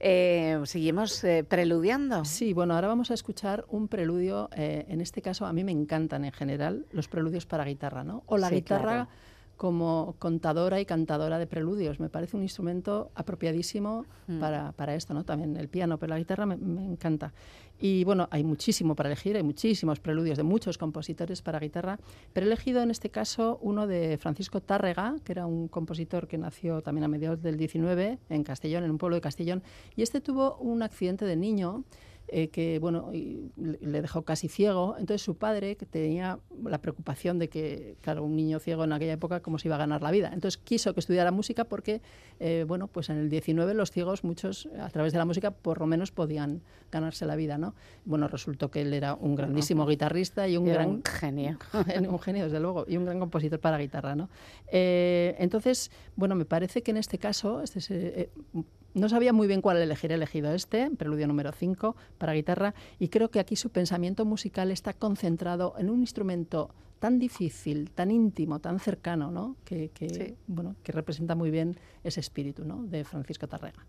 [SPEAKER 2] Eh, Seguimos eh, preludiando.
[SPEAKER 29] Sí, bueno, ahora vamos a escuchar un preludio. eh, en este caso, a mí me encantan en general los preludios para guitarra, ¿no? O la guitarra
[SPEAKER 2] claro.
[SPEAKER 29] Como contadora y cantadora de preludios. Me parece un instrumento apropiadísimo
[SPEAKER 2] Mm.
[SPEAKER 29] para, para esto, ¿no? También el piano, pero la guitarra me, me encanta. Y bueno, hay muchísimo para elegir, hay muchísimos preludios de muchos compositores para guitarra, pero he elegido en este caso uno de Francisco Tárrega, que era un compositor que nació también a mediados del 19 en Castellón, en un pueblo de Castellón, y este tuvo un accidente de niño eh, que bueno y le dejó casi ciego. Entonces su padre, que tenía la preocupación de que, claro, un niño ciego en aquella época, cómo se iba a ganar la vida. Entonces quiso que estudiara música porque, eh, bueno, pues en el 19 los ciegos, muchos, a través de la música, por lo menos podían ganarse la vida, ¿no? Bueno, resultó que él era un grandísimo guitarrista y un
[SPEAKER 2] Era
[SPEAKER 29] gran
[SPEAKER 2] un genio.
[SPEAKER 29] un genio, desde luego, y un gran compositor para guitarra, ¿no? Eh, entonces, bueno, me parece que en este caso, este es, eh, no sabía muy bien cuál elegir, he elegido este, preludio número 5 para guitarra, y creo que aquí su pensamiento musical está concentrado en un instrumento tan difícil, tan íntimo, tan cercano, ¿no? Que, que, bueno, que representa muy bien ese espíritu, ¿no? De Francisco Tarrega.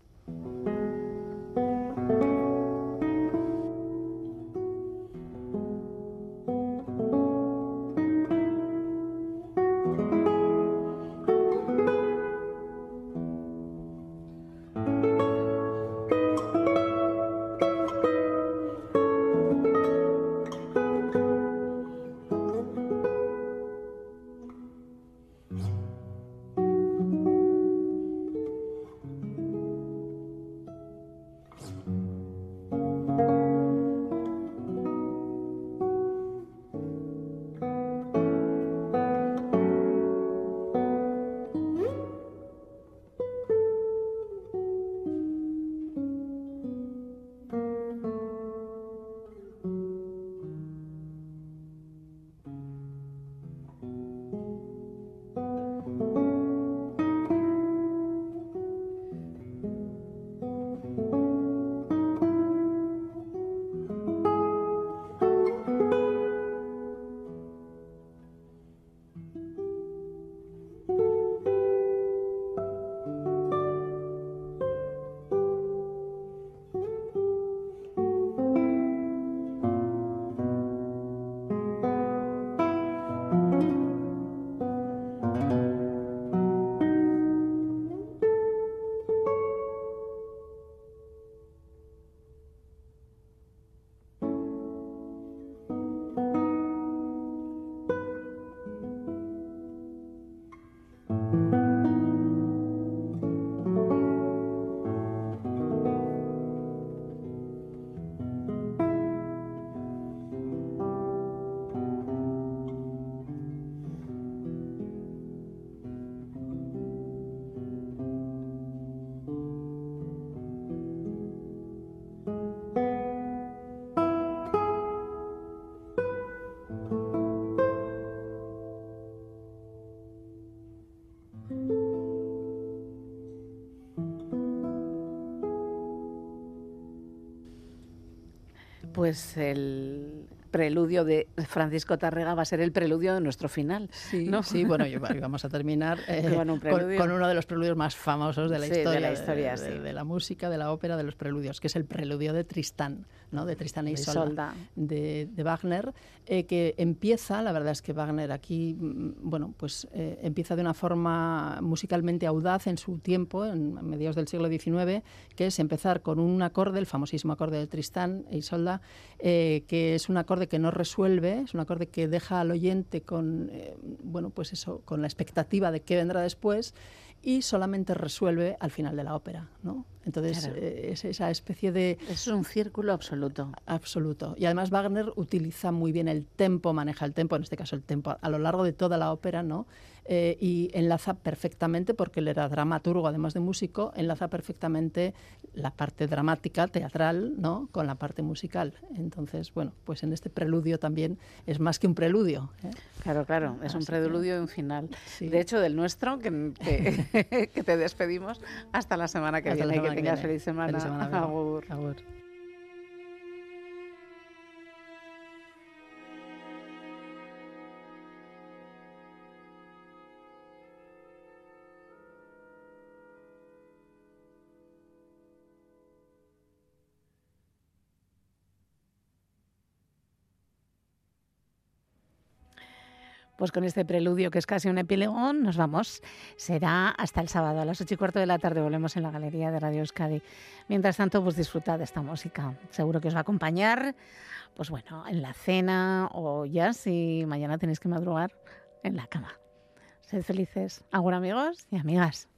[SPEAKER 2] Pues el preludio de Francisco Tarrega va a ser el preludio de nuestro final.
[SPEAKER 29] Sí,
[SPEAKER 2] ¿no?
[SPEAKER 29] sí bueno, vamos a terminar eh,
[SPEAKER 2] Con un
[SPEAKER 29] con,
[SPEAKER 2] preludio.
[SPEAKER 29] con uno de los preludios más famosos de la
[SPEAKER 2] Sí, de
[SPEAKER 29] historia,
[SPEAKER 2] la historia,
[SPEAKER 29] de,
[SPEAKER 2] sí.
[SPEAKER 29] de la música, de la ópera, de los preludios, que es el preludio de Tristán, ¿no? de Tristán e
[SPEAKER 2] De
[SPEAKER 29] Isolda, de, de Wagner, eh, que empieza, la verdad es que Wagner aquí, mm, bueno, pues eh, empieza de una forma musicalmente audaz en su tiempo, en mediados del siglo XIX, que es empezar con un acorde, el famosísimo acorde de Tristán e Isolda, eh, que es un acorde que no resuelve, es un acorde que deja al oyente con, bueno, pues eso, con la expectativa de qué vendrá después y solamente resuelve al final de la ópera, ¿no? Entonces
[SPEAKER 2] Claro.
[SPEAKER 29] eh, es esa especie de
[SPEAKER 2] Es un círculo absoluto.
[SPEAKER 29] absoluto. Y además Wagner utiliza muy bien el tempo, maneja el tempo, en este caso el tempo a, lo largo de toda la ópera, ¿no? Eh, y enlaza perfectamente, porque él era dramaturgo además de músico, enlaza perfectamente la parte dramática, teatral, ¿no? Con la parte musical. Entonces, bueno, pues en este preludio también es más que un preludio. ¿eh?
[SPEAKER 2] Claro, claro, es un
[SPEAKER 29] que-
[SPEAKER 2] preludio y un final.
[SPEAKER 29] Sí.
[SPEAKER 2] De hecho, del nuestro, que, que, que te despedimos hasta la semana que
[SPEAKER 29] Hasta
[SPEAKER 2] viene.
[SPEAKER 29] Semana
[SPEAKER 2] que
[SPEAKER 29] viene.
[SPEAKER 2] feliz semana.
[SPEAKER 29] Feliz semana.
[SPEAKER 2] Agur.
[SPEAKER 29] Agur.
[SPEAKER 2] Pues con este preludio, que es casi un epílogo, nos vamos. Será hasta el sábado a las ocho y cuarto de la tarde. Volvemos en la Galería de Radio Euskadi. Mientras tanto, pues disfrutad de esta música. Seguro que os va a acompañar, pues bueno, en la cena o ya si mañana tenéis que madrugar en la cama. Sed felices. Agur amigos y amigas.